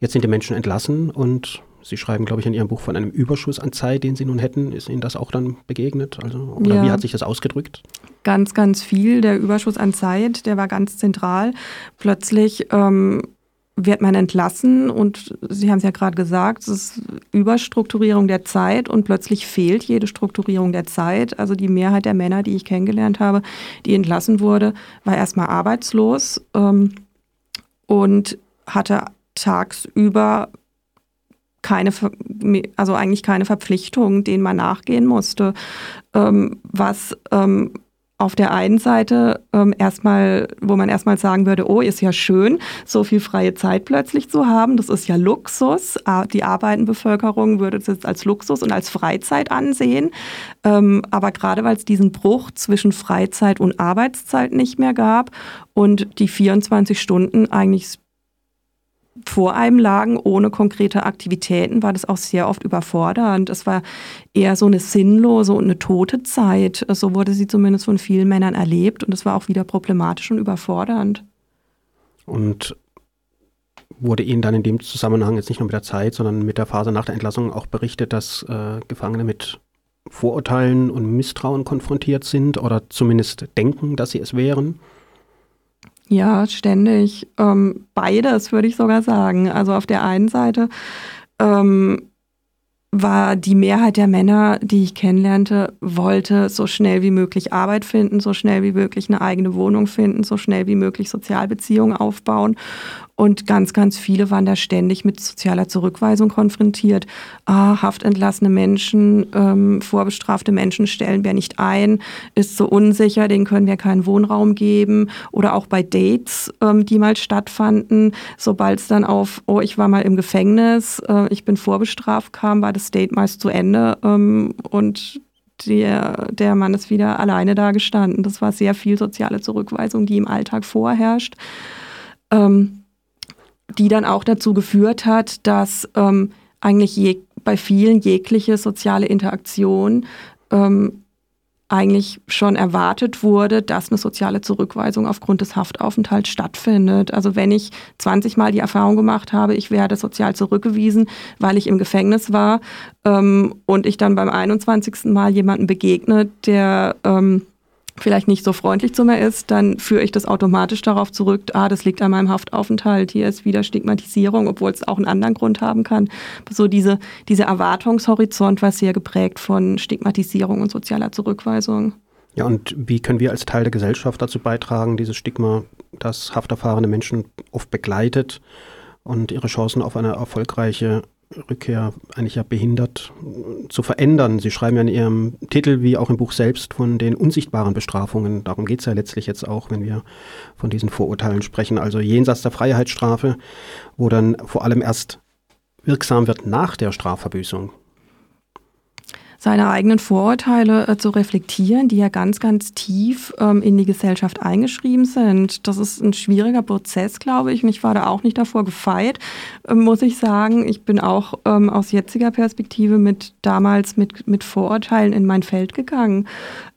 Speaker 1: Jetzt sind die Menschen entlassen und Sie schreiben, glaube ich, in Ihrem Buch von einem Überschuss an Zeit, den Sie nun hätten. Ist Ihnen das auch dann begegnet? Also, oder ja. wie hat sich das ausgedrückt?
Speaker 2: Ganz, ganz viel. Der Überschuss an Zeit, der war ganz zentral. Plötzlich ähm, wird man entlassen und Sie haben es ja gerade gesagt, es ist Überstrukturierung der Zeit und plötzlich fehlt jede Strukturierung der Zeit. Also die Mehrheit der Männer, die ich kennengelernt habe, die entlassen wurde, war erstmal arbeitslos ähm, und hatte tagsüber keine, also eigentlich keine Verpflichtung, denen man nachgehen musste. Ähm, was ähm, auf der einen Seite ähm, erstmal, wo man erstmal sagen würde, oh, ist ja schön, so viel freie Zeit plötzlich zu haben. Das ist ja Luxus. Die Arbeitenbevölkerung würde es jetzt als Luxus und als Freizeit ansehen. Ähm, aber gerade weil es diesen Bruch zwischen Freizeit und Arbeitszeit nicht mehr gab und die 24 Stunden eigentlich vor einem lagen, ohne konkrete Aktivitäten, war das auch sehr oft überfordernd. Es war eher so eine sinnlose und eine tote Zeit. So wurde sie zumindest von vielen Männern erlebt und es war auch wieder problematisch und überfordernd.
Speaker 1: Und wurde Ihnen dann in dem Zusammenhang jetzt nicht nur mit der Zeit, sondern mit der Phase nach der Entlassung auch berichtet, dass äh, Gefangene mit Vorurteilen und Misstrauen konfrontiert sind oder zumindest denken, dass sie es wären?
Speaker 2: Ja, ständig. Ähm, beides würde ich sogar sagen. Also auf der einen Seite ähm, war die Mehrheit der Männer, die ich kennenlernte, wollte so schnell wie möglich Arbeit finden, so schnell wie möglich eine eigene Wohnung finden, so schnell wie möglich Sozialbeziehungen aufbauen und ganz, ganz viele waren da ständig mit sozialer Zurückweisung konfrontiert. Ah, haftentlassene Menschen, ähm, vorbestrafte Menschen stellen wir nicht ein, ist so unsicher, denen können wir keinen Wohnraum geben. Oder auch bei Dates, ähm, die mal stattfanden, sobald es dann auf, oh, ich war mal im Gefängnis, äh, ich bin vorbestraft kam, war das Date meist zu Ende ähm, und der, der Mann ist wieder alleine da gestanden. Das war sehr viel soziale Zurückweisung, die im Alltag vorherrscht. Ähm, die dann auch dazu geführt hat, dass ähm, eigentlich je, bei vielen jegliche soziale Interaktion ähm, eigentlich schon erwartet wurde, dass eine soziale Zurückweisung aufgrund des Haftaufenthalts stattfindet. Also wenn ich 20 Mal die Erfahrung gemacht habe, ich werde sozial zurückgewiesen, weil ich im Gefängnis war ähm, und ich dann beim 21. Mal jemanden begegnet, der ähm, vielleicht nicht so freundlich zu mir ist, dann führe ich das automatisch darauf zurück, ah, das liegt an meinem Haftaufenthalt, hier ist wieder Stigmatisierung, obwohl es auch einen anderen Grund haben kann. So diese, diese Erwartungshorizont war sehr geprägt von Stigmatisierung und sozialer Zurückweisung.
Speaker 1: Ja, und wie können wir als Teil der Gesellschaft dazu beitragen, dieses Stigma, das hafterfahrene Menschen oft begleitet und ihre Chancen auf eine erfolgreiche Rückkehr eigentlich ja behindert zu verändern. Sie schreiben ja in Ihrem Titel wie auch im Buch selbst von den unsichtbaren Bestrafungen. Darum geht es ja letztlich jetzt auch, wenn wir von diesen Vorurteilen sprechen. Also jenseits der Freiheitsstrafe, wo dann vor allem erst wirksam wird nach der Strafverbüßung
Speaker 2: seine eigenen Vorurteile äh, zu reflektieren, die ja ganz, ganz tief ähm, in die Gesellschaft eingeschrieben sind. Das ist ein schwieriger Prozess, glaube ich. Und ich war da auch nicht davor gefeit, äh, muss ich sagen. Ich bin auch ähm, aus jetziger Perspektive mit damals mit, mit Vorurteilen in mein Feld gegangen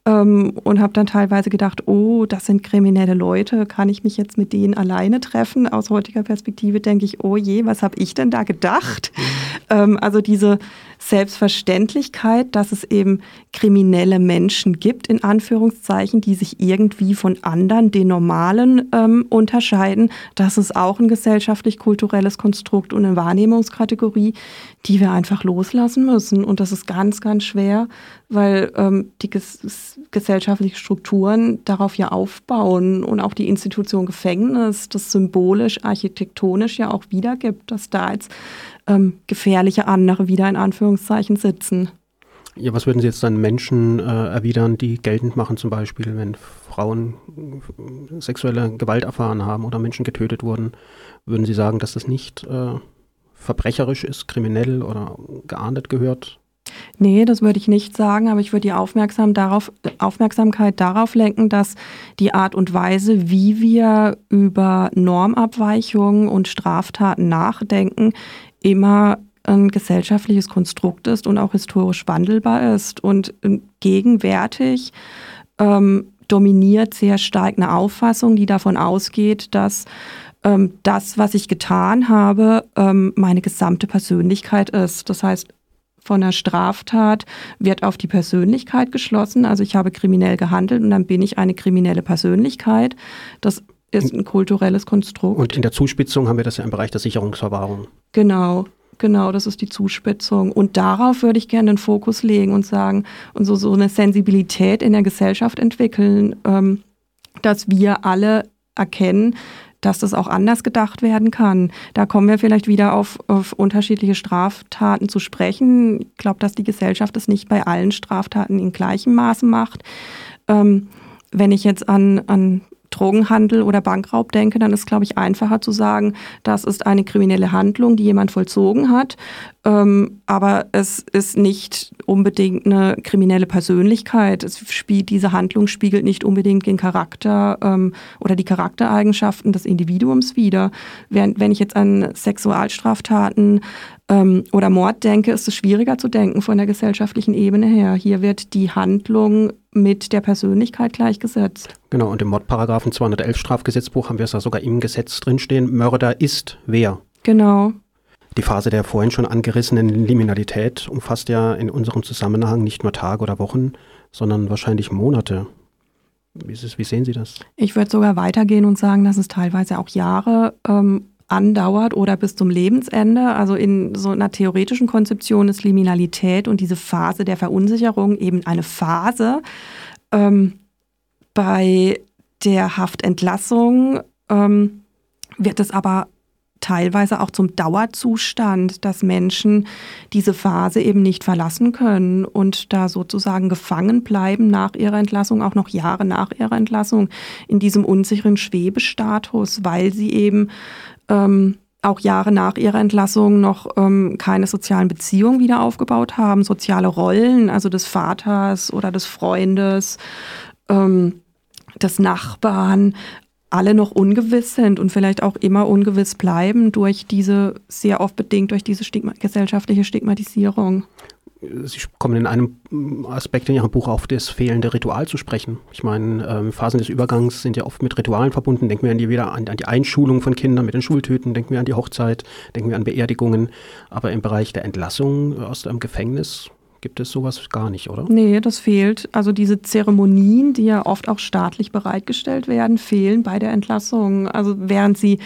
Speaker 2: ähm, und habe dann teilweise gedacht, oh, das sind kriminelle Leute, kann ich mich jetzt mit denen alleine treffen? Aus heutiger Perspektive denke ich, oh je, was habe ich denn da gedacht? Mhm. Ähm, also diese Selbstverständlichkeit, dass es eben kriminelle Menschen gibt, in Anführungszeichen, die sich irgendwie von anderen, den Normalen, ähm, unterscheiden. Das ist auch ein gesellschaftlich-kulturelles Konstrukt und eine Wahrnehmungskategorie, die wir einfach loslassen müssen. Und das ist ganz, ganz schwer, weil ähm, die ges gesellschaftlichen Strukturen darauf ja aufbauen und auch die Institution Gefängnis, das symbolisch, architektonisch ja auch wiedergibt, dass da jetzt ähm, gefährliche andere wieder in Anführungszeichen sitzen.
Speaker 1: Ja, was würden Sie jetzt dann Menschen äh, erwidern, die geltend machen, zum Beispiel, wenn Frauen äh, sexuelle Gewalt erfahren haben oder Menschen getötet wurden? Würden Sie sagen, dass das nicht äh, verbrecherisch ist, kriminell oder geahndet gehört?
Speaker 2: Nee, das würde ich nicht sagen, aber ich würde die Aufmerksam darauf, Aufmerksamkeit darauf lenken, dass die Art und Weise, wie wir über Normabweichungen und Straftaten nachdenken, immer ein gesellschaftliches Konstrukt ist und auch historisch wandelbar ist. Und ähm, gegenwärtig ähm, dominiert sehr stark eine Auffassung, die davon ausgeht, dass ähm, das, was ich getan habe, ähm, meine gesamte Persönlichkeit ist. Das heißt, von der Straftat wird auf die Persönlichkeit geschlossen. Also ich habe kriminell gehandelt und dann bin ich eine kriminelle Persönlichkeit. Das ist ein kulturelles Konstrukt.
Speaker 1: Und in der Zuspitzung haben wir das ja im Bereich der Sicherungsverwahrung.
Speaker 2: Genau, genau, das ist die Zuspitzung. Und darauf würde ich gerne den Fokus legen und sagen und so, so eine Sensibilität in der Gesellschaft entwickeln, ähm, dass wir alle erkennen, dass das auch anders gedacht werden kann. Da kommen wir vielleicht wieder auf, auf unterschiedliche Straftaten zu sprechen. Ich glaube, dass die Gesellschaft es nicht bei allen Straftaten in gleichem Maße macht. Ähm, wenn ich jetzt an, an Drogenhandel oder Bankraub denke, dann ist, glaube ich, einfacher zu sagen, das ist eine kriminelle Handlung, die jemand vollzogen hat. Ähm, aber es ist nicht unbedingt eine kriminelle Persönlichkeit. Es spielt, diese Handlung spiegelt nicht unbedingt den Charakter ähm, oder die Charaktereigenschaften des Individuums wider. Während, wenn ich jetzt an Sexualstraftaten ähm, oder Mord denke, ist es schwieriger zu denken von der gesellschaftlichen Ebene her. Hier wird die Handlung mit der Persönlichkeit gleichgesetzt.
Speaker 1: Genau, und im Mordparagraphen 211 Strafgesetzbuch haben wir es ja sogar im Gesetz drinstehen, Mörder ist wer.
Speaker 2: Genau.
Speaker 1: Die Phase der vorhin schon angerissenen Liminalität umfasst ja in unserem Zusammenhang nicht nur Tage oder Wochen, sondern wahrscheinlich Monate. Wie, es, wie sehen Sie das?
Speaker 2: Ich würde sogar weitergehen und sagen, dass es teilweise auch Jahre ähm, andauert oder bis zum Lebensende. Also in so einer theoretischen Konzeption ist Liminalität und diese Phase der Verunsicherung eben eine Phase. Ähm, bei der Haftentlassung ähm, wird es aber teilweise auch zum Dauerzustand, dass Menschen diese Phase eben nicht verlassen können und da sozusagen gefangen bleiben nach ihrer Entlassung, auch noch Jahre nach ihrer Entlassung in diesem unsicheren Schwebestatus, weil sie eben ähm, auch Jahre nach ihrer Entlassung noch ähm, keine sozialen Beziehungen wieder aufgebaut haben, soziale Rollen, also des Vaters oder des Freundes, ähm, des Nachbarn, alle noch ungewiss sind und vielleicht auch immer ungewiss bleiben durch diese, sehr oft bedingt durch diese Stigma gesellschaftliche Stigmatisierung.
Speaker 1: Sie kommen in einem Aspekt in Ihrem Buch auf das fehlende Ritual zu sprechen. Ich meine, ähm, Phasen des Übergangs sind ja oft mit Ritualen verbunden. Denken wir an die, wieder an, an, die Einschulung von Kindern mit den Schultüten, denken wir an die Hochzeit, denken wir an Beerdigungen. Aber im Bereich der Entlassung aus einem Gefängnis gibt es sowas gar nicht, oder?
Speaker 2: Nee, das fehlt. Also diese Zeremonien, die ja oft auch staatlich bereitgestellt werden, fehlen bei der Entlassung. Also während sie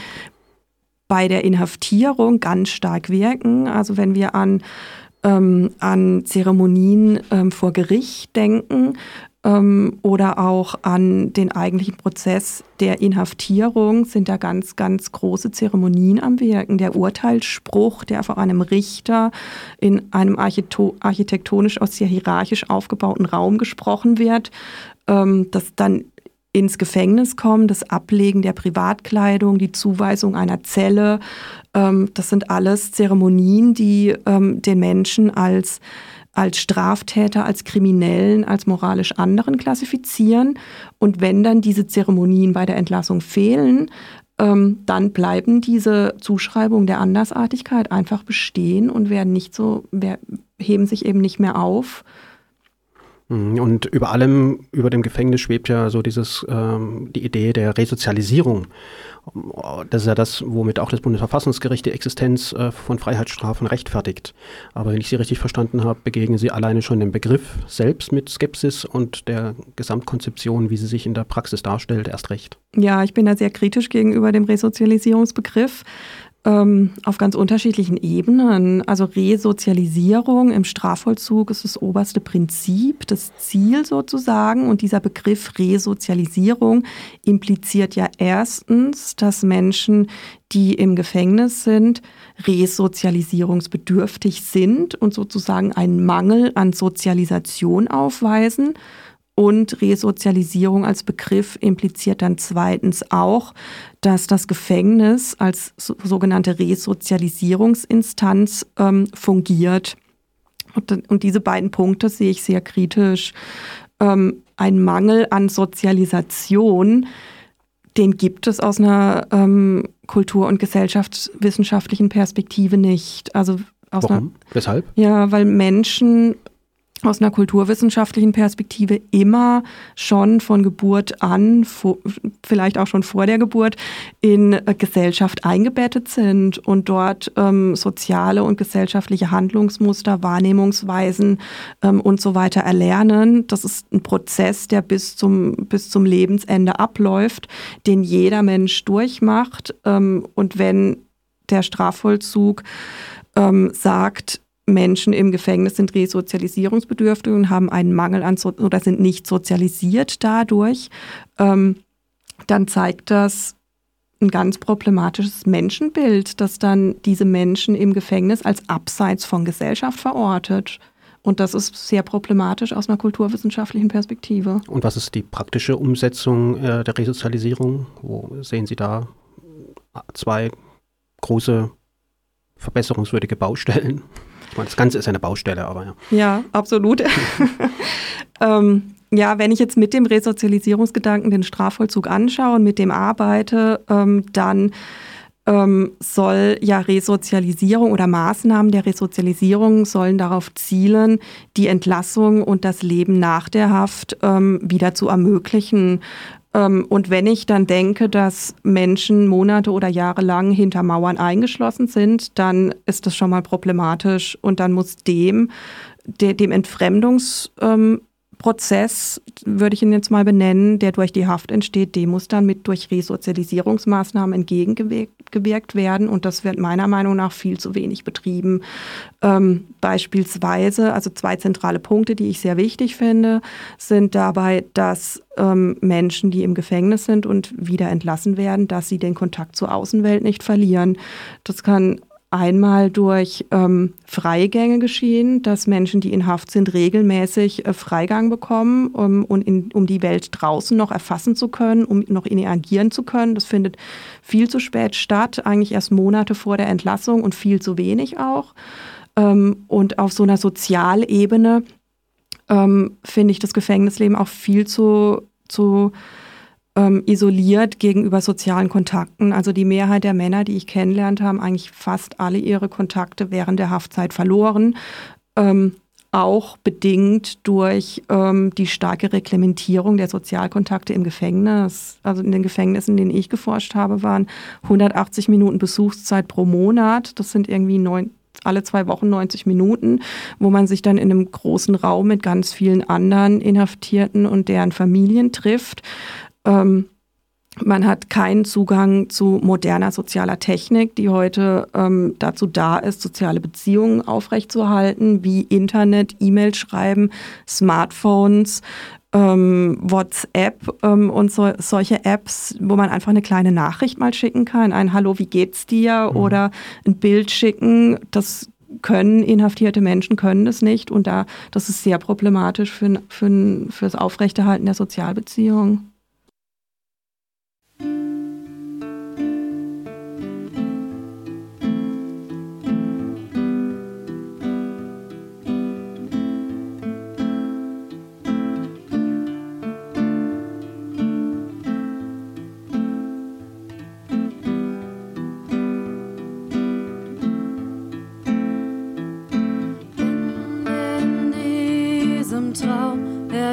Speaker 2: bei der Inhaftierung ganz stark wirken. Also wenn wir an, ähm, an Zeremonien ähm, vor Gericht denken, ähm, oder auch an den eigentlichen Prozess der Inhaftierung sind da ganz, ganz große Zeremonien am Wirken. Der Urteilsspruch, der vor einem Richter in einem architektonisch aus sehr hierarchisch aufgebauten Raum gesprochen wird, ähm, das dann ins Gefängnis kommen, das Ablegen der Privatkleidung, die Zuweisung einer Zelle, ähm, das sind alles Zeremonien, die ähm, den Menschen als als Straftäter, als Kriminellen, als moralisch anderen klassifizieren. Und wenn dann diese Zeremonien bei der Entlassung fehlen, ähm, dann bleiben diese Zuschreibungen der Andersartigkeit einfach bestehen und werden nicht so, heben sich eben nicht mehr auf.
Speaker 1: Mhm. Und über allem, über dem Gefängnis schwebt ja so dieses, ähm, die Idee der Resozialisierung. Das ist ja das, womit auch das Bundesverfassungsgericht die Existenz äh, von Freiheitsstrafen rechtfertigt. Aber wenn ich Sie richtig verstanden habe, begegnen Sie alleine schon dem Begriff selbst mit Skepsis und der Gesamtkonzeption, wie sie sich in der Praxis darstellt, erst recht.
Speaker 2: Ja, ich bin da sehr kritisch gegenüber dem Resozialisierungsbegriff auf ganz unterschiedlichen Ebenen. Also Resozialisierung im Strafvollzug ist das oberste Prinzip, das Ziel sozusagen. Und dieser Begriff Resozialisierung impliziert ja erstens, dass Menschen, die im Gefängnis sind, resozialisierungsbedürftig sind und sozusagen einen Mangel an Sozialisation aufweisen. Und Resozialisierung als Begriff impliziert dann zweitens auch, dass das Gefängnis als sogenannte Resozialisierungsinstanz ähm, fungiert. Und, und, diese beiden Punkte sehe ich sehr kritisch. Ähm, ein Mangel an Sozialisation, den gibt es aus einer ähm, kultur- und gesellschaftswissenschaftlichen Perspektive nicht. Also
Speaker 1: Warum?
Speaker 2: Einer,
Speaker 1: Weshalb?
Speaker 2: Ja, weil Menschen aus einer kulturwissenschaftlichen Perspektive immer schon von Geburt an, vielleicht auch schon vor der Geburt, in äh, Gesellschaft eingebettet sind und dort ähm, soziale und gesellschaftliche Handlungsmuster, Wahrnehmungsweisen ähm, und so weiter erlernen. Das ist ein Prozess, der bis zum, bis zum Lebensende abläuft, den jeder Mensch durchmacht. Ähm, und wenn der Strafvollzug ähm, sagt, Menschen im Gefängnis sind resozialisierungsbedürftig und haben einen Mangel an so oder sind nicht sozialisiert dadurch, ähm, dann zeigt das ein ganz problematisches Menschenbild, das dann diese Menschen im Gefängnis als abseits von Gesellschaft verortet. Und das ist sehr problematisch aus einer kulturwissenschaftlichen Perspektive.
Speaker 1: Und was ist die praktische Umsetzung äh, der Resozialisierung? Wo sehen Sie da zwei große verbesserungswürdige Baustellen? Ich meine, das Ganze ist eine Baustelle, aber ja.
Speaker 2: Ja, absolut. *laughs* ähm, ja, wenn ich jetzt mit dem Resozialisierungsgedanken den Strafvollzug anschaue und mit dem arbeite, ähm, dann ähm, soll ja Resozialisierung oder Maßnahmen der Resozialisierung sollen darauf zielen, die Entlassung und das Leben nach der Haft ähm, wieder zu ermöglichen. Ähm, und wenn ich dann denke, dass Menschen Monate oder Jahre lang hinter Mauern eingeschlossen sind, dann ist das schon mal problematisch. Und dann muss dem, dem Entfremdungs ähm, Prozess, würde ich ihn jetzt mal benennen, der durch die Haft entsteht, dem muss dann mit durch Resozialisierungsmaßnahmen entgegengewirkt werden. Und das wird meiner Meinung nach viel zu wenig betrieben. Ähm, beispielsweise, also zwei zentrale Punkte, die ich sehr wichtig finde, sind dabei, dass ähm, Menschen, die im Gefängnis sind und wieder entlassen werden, dass sie den Kontakt zur Außenwelt nicht verlieren. Das kann einmal durch ähm, Freigänge geschehen, dass Menschen, die in Haft sind, regelmäßig äh, Freigang bekommen, um, um, in, um die Welt draußen noch erfassen zu können, um noch interagieren zu können. Das findet viel zu spät statt, eigentlich erst Monate vor der Entlassung und viel zu wenig auch. Ähm, und auf so einer Sozialebene ähm, finde ich das Gefängnisleben auch viel zu, zu ähm, isoliert gegenüber sozialen Kontakten. Also die Mehrheit der Männer, die ich kennenlernt, haben eigentlich fast alle ihre Kontakte während der Haftzeit verloren. Ähm, auch bedingt durch ähm, die starke Reglementierung der Sozialkontakte im Gefängnis. Also in den Gefängnissen, in denen ich geforscht habe, waren 180 Minuten Besuchszeit pro Monat. Das sind irgendwie neun, alle zwei Wochen 90 Minuten, wo man sich dann in einem großen Raum mit ganz vielen anderen Inhaftierten und deren Familien trifft. Ähm, man hat keinen Zugang zu moderner sozialer Technik, die heute ähm, dazu da ist, soziale Beziehungen aufrechtzuerhalten, wie Internet, E-Mail schreiben, Smartphones, ähm, WhatsApp ähm, und so, solche Apps, wo man einfach eine kleine Nachricht mal schicken kann, ein Hallo, wie geht's dir? Mhm. Oder ein Bild schicken. Das können inhaftierte Menschen können das nicht und da das ist sehr problematisch für, für, für das Aufrechterhalten der Sozialbeziehung.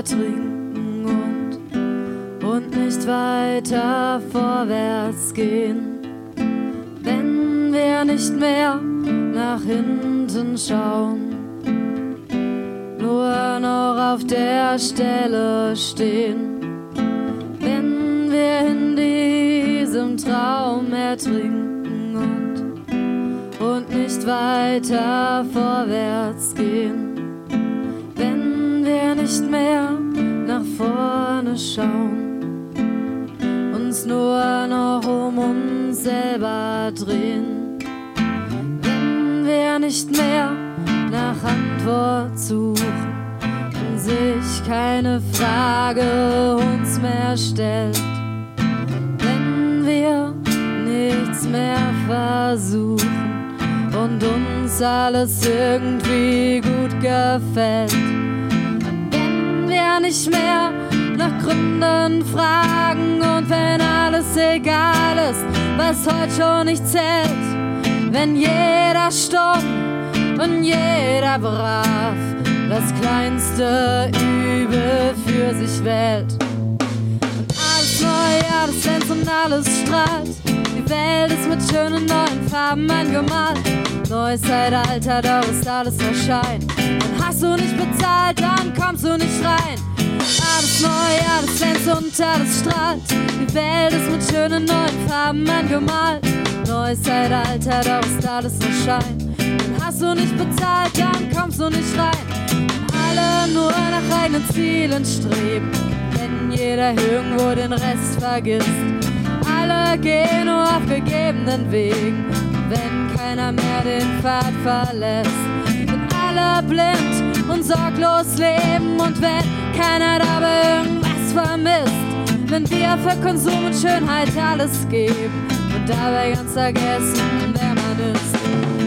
Speaker 3: Ertrinken und, und nicht weiter vorwärts gehen. Wenn wir nicht mehr nach hinten schauen, nur noch auf der Stelle stehen. Wenn wir in diesem Traum ertrinken und, und nicht weiter vorwärts gehen nicht mehr nach vorne schauen, uns nur noch um uns selber drehen. Wenn wir nicht mehr nach Antwort suchen und sich keine Frage uns mehr stellt, wenn wir nichts mehr versuchen und uns alles irgendwie gut gefällt nicht mehr nach Gründen fragen und wenn alles egal ist, was heute schon nicht zählt, wenn jeder stumm und jeder brav das kleinste Übel für sich wählt. Und alles neu, alles glänzt und alles strahlt. Welt ist mit schönen neuen Farben angemalt. Neues Zeitalter, doch ist alles nur Schein. Hast du nicht bezahlt, dann kommst du nicht rein. Alles neu, alles glänzt und alles strahlt. Die Welt ist mit schönen neuen Farben angemalt. Neues Zeitalter, doch ist alles nur Schein. Hast du nicht bezahlt, dann kommst du nicht rein. Alle nur nach eigenen Zielen streben, wenn jeder irgendwo den Rest vergisst. Alle gehen nur auf gegebenen Wegen, wenn keiner mehr den Pfad verlässt. Sind alle blind und sorglos leben und wenn keiner dabei irgendwas vermisst. Wenn wir für Konsum und Schönheit alles geben und dabei ganz vergessen, wer man ist.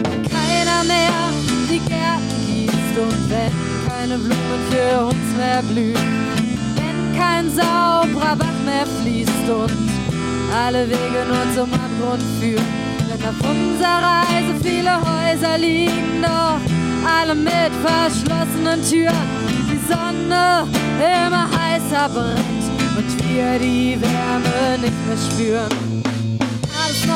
Speaker 3: Wenn keiner mehr die Gärten gießt und wenn keine Blumen für uns mehr blühen. Wenn kein sauberer Bach mehr fließt und alle Wege nur zum Abgrund führen. Wenn auf unserer Reise viele Häuser liegen, doch alle mit verschlossenen Türen. Sonne immer heißer brennt und wir die Wärme nicht mehr spüren. Alles neu,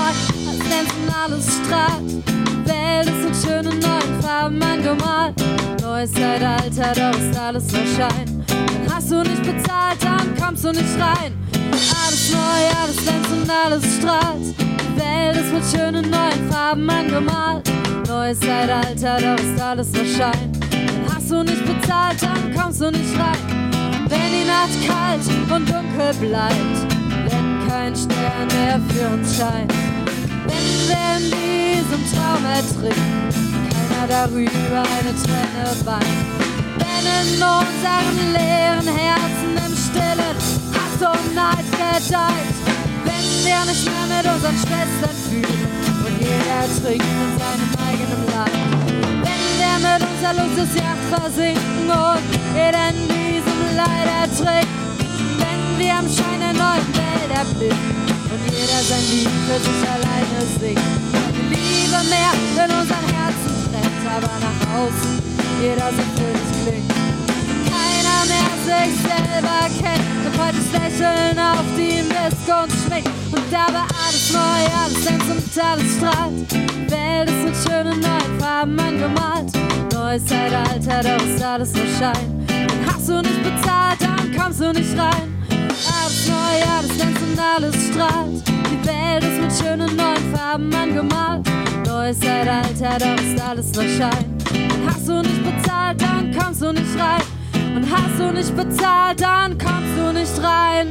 Speaker 3: alles glänzt und alles strahlt. Die Welt ist in schönen neuen Farben angemalt. Neues Zeitalter, doch ist alles nur Schein. Dann hast du nicht bezahlt, dann kommst du nicht rein. Alles neu, alles glänzt und alles strahlt. Die Welt ist mit schönen neuen Farben angemalt. Neues Zeitalter, doch ist alles nur Schein hast du nicht bezahlt, dann kommst du nicht rein. Wenn die Nacht kalt und dunkel bleibt, wenn kein Stern mehr für uns scheint. Wenn wir in diesem Traum ertrinken, keiner darüber eine Träne weint. Wenn in unseren leeren Herzen im Stillen Und Neid gedeiht. Wenn wir nicht mehr mit unseren Schwestern fühlen und jeder trinkt in seinem eigenen Leid wir mit unserer Luxusjacht versinken und jeder in diesem Leid ertrinkt. Wenn wir am Schein der neuen Welt erblicken und jeder sein Lied für sich alleine singt. Liebe mehr in unseren Herzen brennt, aber nach außen jeder so fröhlich klingt. Keiner mehr sich selber kennt und Heute Lächeln auf die Missgunst schmeckt und dabei alles neu, alles glänzt und alles strahlt. Die Welt ist mit schönen neuen Farben angemalt. Neues Zeitalter, doch ist alles nur Schein. Und hast du nicht bezahlt, dann kommst du nicht rein. Alles neu, alles glänzt und alles strahlt. Die Welt ist mit schönen neuen Farben angemalt. Neues Zeitalter, doch ist alles nur Schein. Und hast du nicht bezahlt, dann kommst du nicht rein. Und hast du nicht bezahlt, dann kommst du nicht rein.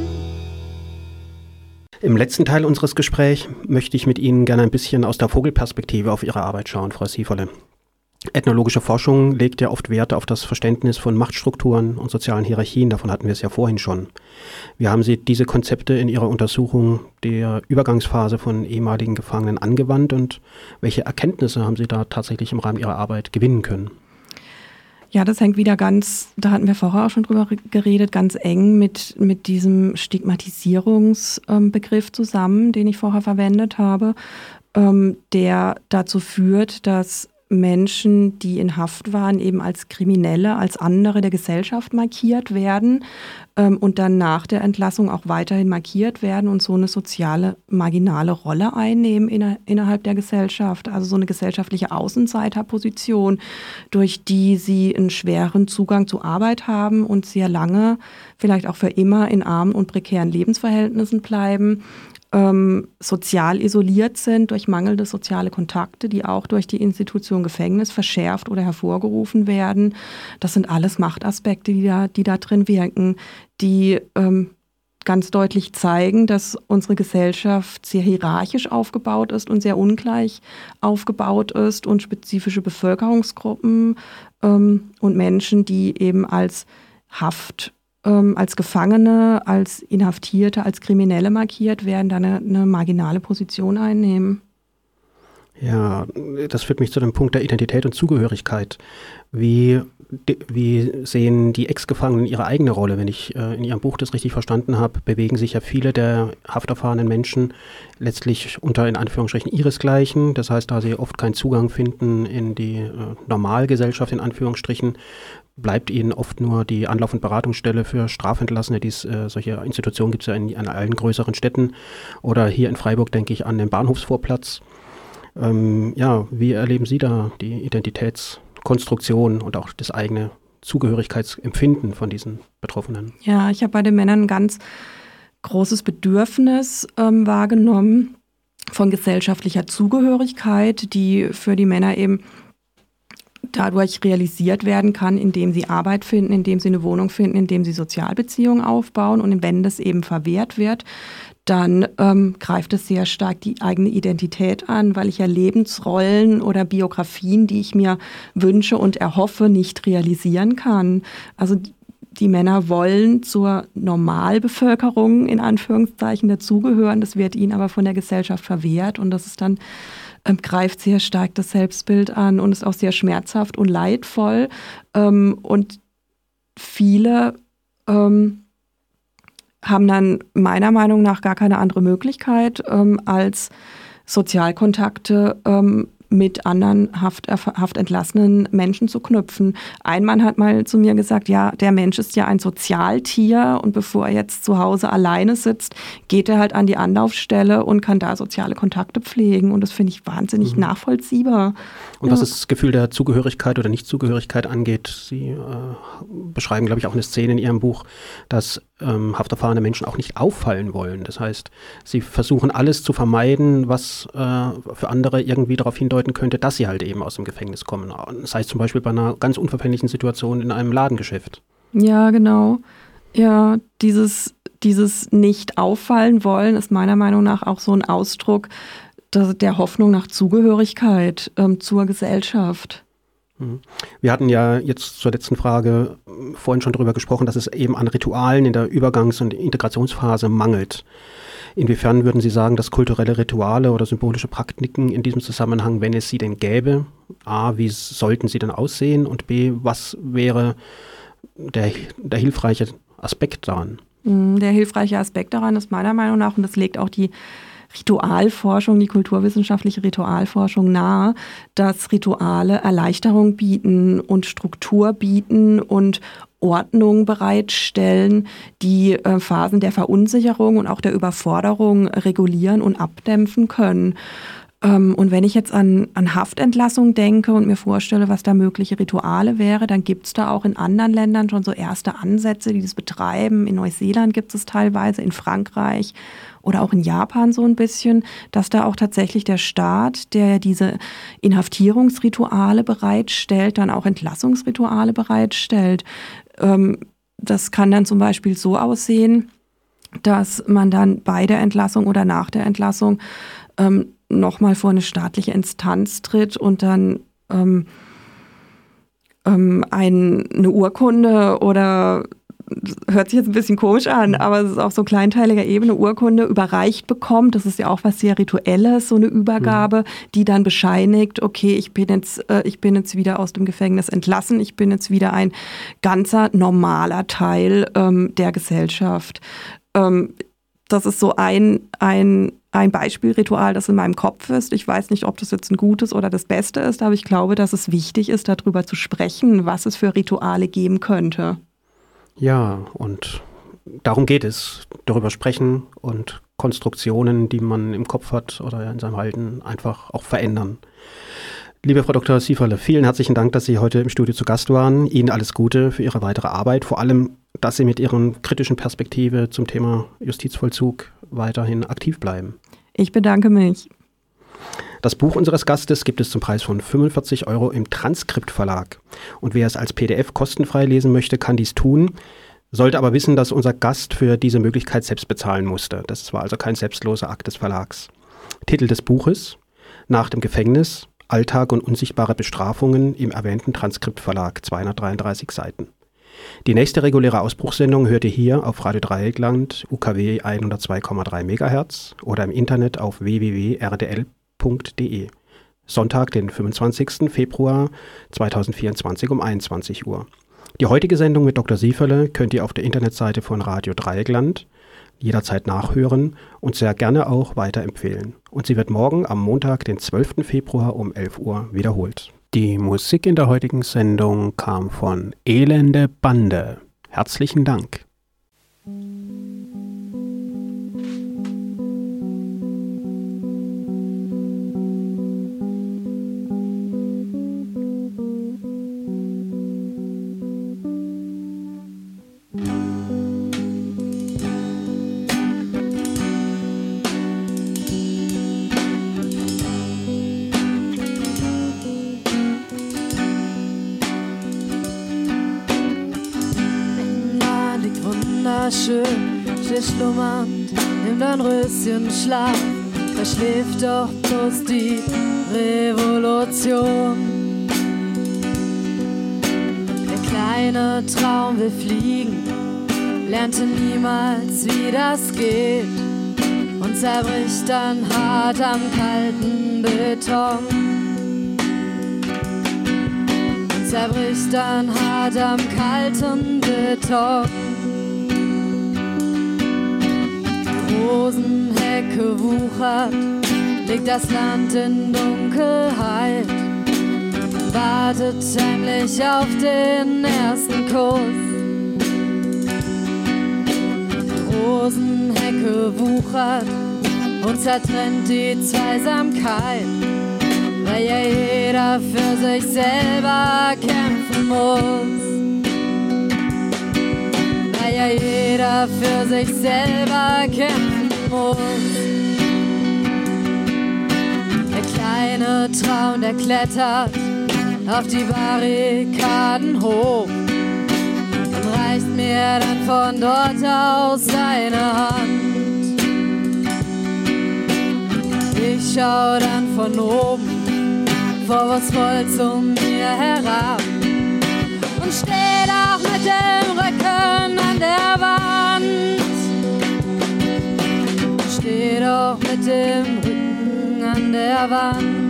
Speaker 1: Im letzten Teil unseres Gesprächs möchte ich mit Ihnen gerne ein bisschen aus der Vogelperspektive auf Ihre Arbeit schauen, Frau Sieferle. Ethnologische Forschung legt ja oft Wert auf das Verständnis von Machtstrukturen und sozialen Hierarchien. Davon hatten wir es ja vorhin schon. Wie haben Sie diese Konzepte in Ihrer Untersuchung der Übergangsphase von ehemaligen Gefangenen angewandt und welche Erkenntnisse haben Sie da tatsächlich im Rahmen Ihrer Arbeit gewinnen können?
Speaker 2: Ja, das hängt wieder ganz, da hatten wir vorher auch schon drüber geredet, ganz eng mit, mit diesem Stigmatisierungsbegriff zusammen, den ich vorher verwendet habe, ähm, der dazu führt, dass Menschen, die in Haft waren, eben als Kriminelle, als andere der Gesellschaft markiert werden ähm, und dann nach der Entlassung auch weiterhin markiert werden und so eine soziale, marginale Rolle einnehmen inner, innerhalb der Gesellschaft. Also so eine gesellschaftliche Außenseiterposition, durch die sie einen schweren Zugang zur Arbeit haben und sehr lange, vielleicht auch für immer in armen und prekären Lebensverhältnissen bleiben ähm, sozial isoliert sind durch mangelnde soziale Kontakte, die auch durch die Institution Gefängnis verschärft oder hervorgerufen werden. Das sind alles Machtaspekte, die da, die da drin wirken, die ähm, ganz deutlich zeigen, dass unsere Gesellschaft sehr hierarchisch aufgebaut ist und sehr ungleich aufgebaut ist und spezifische Bevölkerungsgruppen ähm, und Menschen, die eben als Haft ähm, als Gefangene, als Inhaftierte, als Kriminelle markiert werden, da eine, eine marginale Position einnehmen.
Speaker 1: Ja, das führt mich zu dem Punkt der Identität und Zugehörigkeit. Wie, wie sehen die Ex-Gefangenen ihre eigene Rolle? Wenn ich äh, in Ihrem Buch das richtig verstanden habe, bewegen sich ja viele der hafterfahrenen Menschen letztlich unter in Anführungsstrichen ihresgleichen. Das heißt, da sie oft keinen Zugang finden in die äh, Normalgesellschaft in Anführungsstrichen, bleibt ihnen oft nur die Anlauf- und Beratungsstelle für Strafentlassene. Dies, äh, solche Institutionen gibt es ja in, in, allen größeren Städten. Oder hier in Freiburg denke ich an den Bahnhofsvorplatz. Ähm, ja, wie erleben Sie da die Identitätskonstruktion und auch das eigene Zugehörigkeitsempfinden von diesen Betroffenen?
Speaker 2: Ja, ich habe bei den Männern ein ganz großes Bedürfnis ähm, wahrgenommen von gesellschaftlicher Zugehörigkeit, die für die Männer eben dadurch realisiert werden kann, indem sie Arbeit finden, indem sie eine Wohnung finden, indem sie Sozialbeziehungen aufbauen. Und wenn das eben verwehrt wird, dann ähm, greift es sehr stark die eigene Identität an, weil ich ja Lebensrollen oder Biografien, die ich mir wünsche und erhoffe, nicht realisieren kann. Also die Männer wollen zur Normalbevölkerung in Anführungszeichen dazugehören. Das wird ihnen aber von der Gesellschaft verwehrt und das ist dann ähm, greift sehr stark das Selbstbild an und ist auch sehr schmerzhaft und leidvoll. Ähm, und viele ähm, haben dann meiner Meinung nach gar keine andere Möglichkeit, ähm, als Sozialkontakte ähm, mit anderen Haft, haftentlassenen Menschen zu knüpfen. Ein Mann hat mal zu mir gesagt, ja, der Mensch ist ja ein Sozialtier und bevor er jetzt zu Hause alleine sitzt, geht er halt an die Anlaufstelle und kann da soziale Kontakte pflegen und das finde ich wahnsinnig mhm. nachvollziehbar.
Speaker 1: Und ja. was das Gefühl der Zugehörigkeit oder Nichtzugehörigkeit angeht, Sie äh, beschreiben, glaube ich, auch eine Szene in Ihrem Buch, dass ähm, hafterfahrene Menschen auch nicht auffallen wollen. Das heißt, sie versuchen alles zu vermeiden, was äh, für andere irgendwie darauf hindeuten könnte, dass sie halt eben aus dem Gefängnis kommen. Das heißt zum Beispiel bei einer ganz unverfänglichen Situation in einem Ladengeschäft.
Speaker 2: Ja, genau. Ja, dieses, dieses nicht auffallen wollen ist meiner Meinung nach auch so ein Ausdruck der Hoffnung nach Zugehörigkeit ähm, zur Gesellschaft.
Speaker 1: Mhm. Wir hatten ja jetzt zur letzten Frage äh, vorhin schon darüber gesprochen, dass es eben an Ritualen in der Übergangs- und Integrationsphase mangelt. Inwiefern würden Sie sagen, dass kulturelle Rituale oder symbolische Praktiken in diesem Zusammenhang, wenn es sie denn gäbe, a, wie sollten sie denn aussehen und b, was wäre der, der hilfreiche Aspekt daran?
Speaker 2: Mhm, der hilfreiche Aspekt daran ist meiner Meinung nach, und das legt auch die Ritualforschung, die kulturwissenschaftliche Ritualforschung nahe, dass Rituale Erleichterung bieten und Struktur bieten und Ordnung bereitstellen, die äh, Phasen der Verunsicherung und auch der Überforderung regulieren und abdämpfen können. Ähm, und wenn ich jetzt an, an Haftentlassung denke und mir vorstelle, was da mögliche Rituale wäre, dann gibt es da auch in anderen Ländern schon so erste Ansätze, die das betreiben. In Neuseeland gibt es teilweise, in Frankreich oder auch in Japan so ein bisschen, dass da auch tatsächlich der Staat, der diese Inhaftierungsrituale bereitstellt, dann auch Entlassungsrituale bereitstellt. Ähm, das kann dann zum Beispiel so aussehen, dass man dann bei der Entlassung oder nach der Entlassung ähm, nochmal vor eine staatliche Instanz tritt und dann ähm, ähm, ein, eine Urkunde oder hört sich jetzt ein bisschen komisch an, aber es ist auf so kleinteiliger Ebene Urkunde überreicht bekommt. Das ist ja auch was sehr Rituelles, so eine Übergabe, mhm. die dann bescheinigt, okay, ich bin jetzt, äh, ich bin jetzt wieder aus dem Gefängnis entlassen, ich bin jetzt wieder ein ganzer normaler Teil ähm, der Gesellschaft. Ähm, das ist so ein, ein ein Beispielritual, das in meinem Kopf ist. Ich weiß nicht, ob das jetzt ein gutes oder das Beste ist, aber ich glaube, dass es wichtig ist, darüber zu sprechen, was es für Rituale geben könnte.
Speaker 1: Ja, und darum geht es, darüber sprechen und Konstruktionen, die man im Kopf hat oder in seinem Halten, einfach auch verändern. Liebe Frau Dr. Sieferle, vielen herzlichen Dank, dass Sie heute im Studio zu Gast waren. Ihnen alles Gute für Ihre weitere Arbeit, vor allem, dass Sie mit Ihren kritischen Perspektive zum Thema Justizvollzug weiterhin aktiv bleiben.
Speaker 2: Ich bedanke mich.
Speaker 1: Das Buch unseres Gastes gibt es zum Preis von 45 Euro im Transkript Verlag. Und wer es als PDF kostenfrei lesen möchte, kann dies tun, sollte aber wissen, dass unser Gast für diese Möglichkeit selbst bezahlen musste. Das war also kein selbstloser Akt des Verlags. Titel des Buches Nach dem Gefängnis, Alltag und unsichtbare Bestrafungen im erwähnten Transkriptverlag, 233 Seiten. Die nächste reguläre Ausbruchssendung hört ihr hier auf Radio Dreieckland UKW 102,3 MHz oder im Internet auf www.rdl.de. Sonntag, den 25. Februar 2024 um 21 Uhr. Die heutige Sendung mit Dr. Sieferle könnt ihr auf der Internetseite von Radio Dreieckland jederzeit nachhören und sehr gerne auch weiterempfehlen. Und sie wird morgen am Montag, den 12. Februar um 11 Uhr wiederholt. Die Musik in der heutigen Sendung kam von Elende Bande. Herzlichen Dank.
Speaker 3: Schlummernd, nimm dein Röschen Schlaf, da schläft doch bloß die Revolution. Der kleine Traum will fliegen, lernte niemals, wie das geht und zerbricht dann hart am kalten Beton. Und zerbricht dann hart am kalten Beton. Rosenhecke wuchert, liegt das Land in Dunkelheit, wartet heimlich auf den ersten Kuss. Rosenhecke wuchert und zertrennt die Zweisamkeit, weil ja jeder für sich selber kämpfen muss weil ja jeder für sich selber kämpft muss. Der kleine Traum, der klettert auf die Barrikaden hoch und reicht mir dann von dort aus seine Hand. Ich schau dann von oben vorwurfsvoll zu mir herab und steh doch mit dem Rücken an der doch mit dem Rücken an der Wand.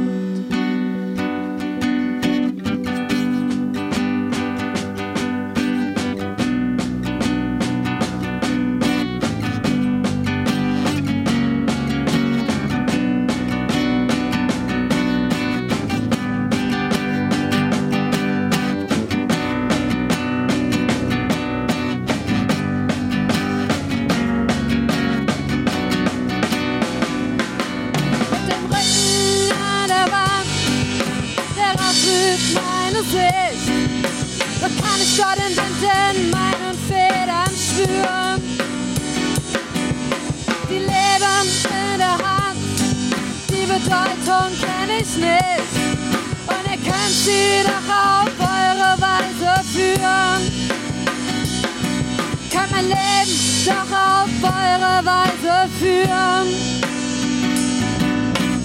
Speaker 3: soll den Wind in meinen Federn spüren. Die Leben in der Hand, die Bedeutung kenn ich nicht. Und ihr könnt sie doch auf eure Weise führen. Kann mein Leben doch auf eure Weise führen.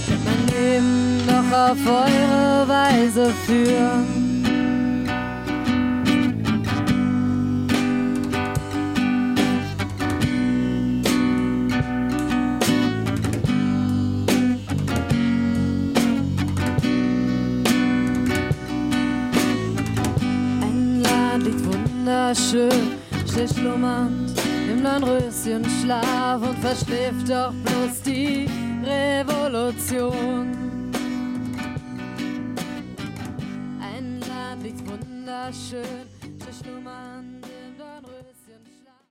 Speaker 3: Kann mein Leben doch auf eure Weise führen. Dornröschenschlaf und verschläft doch bloß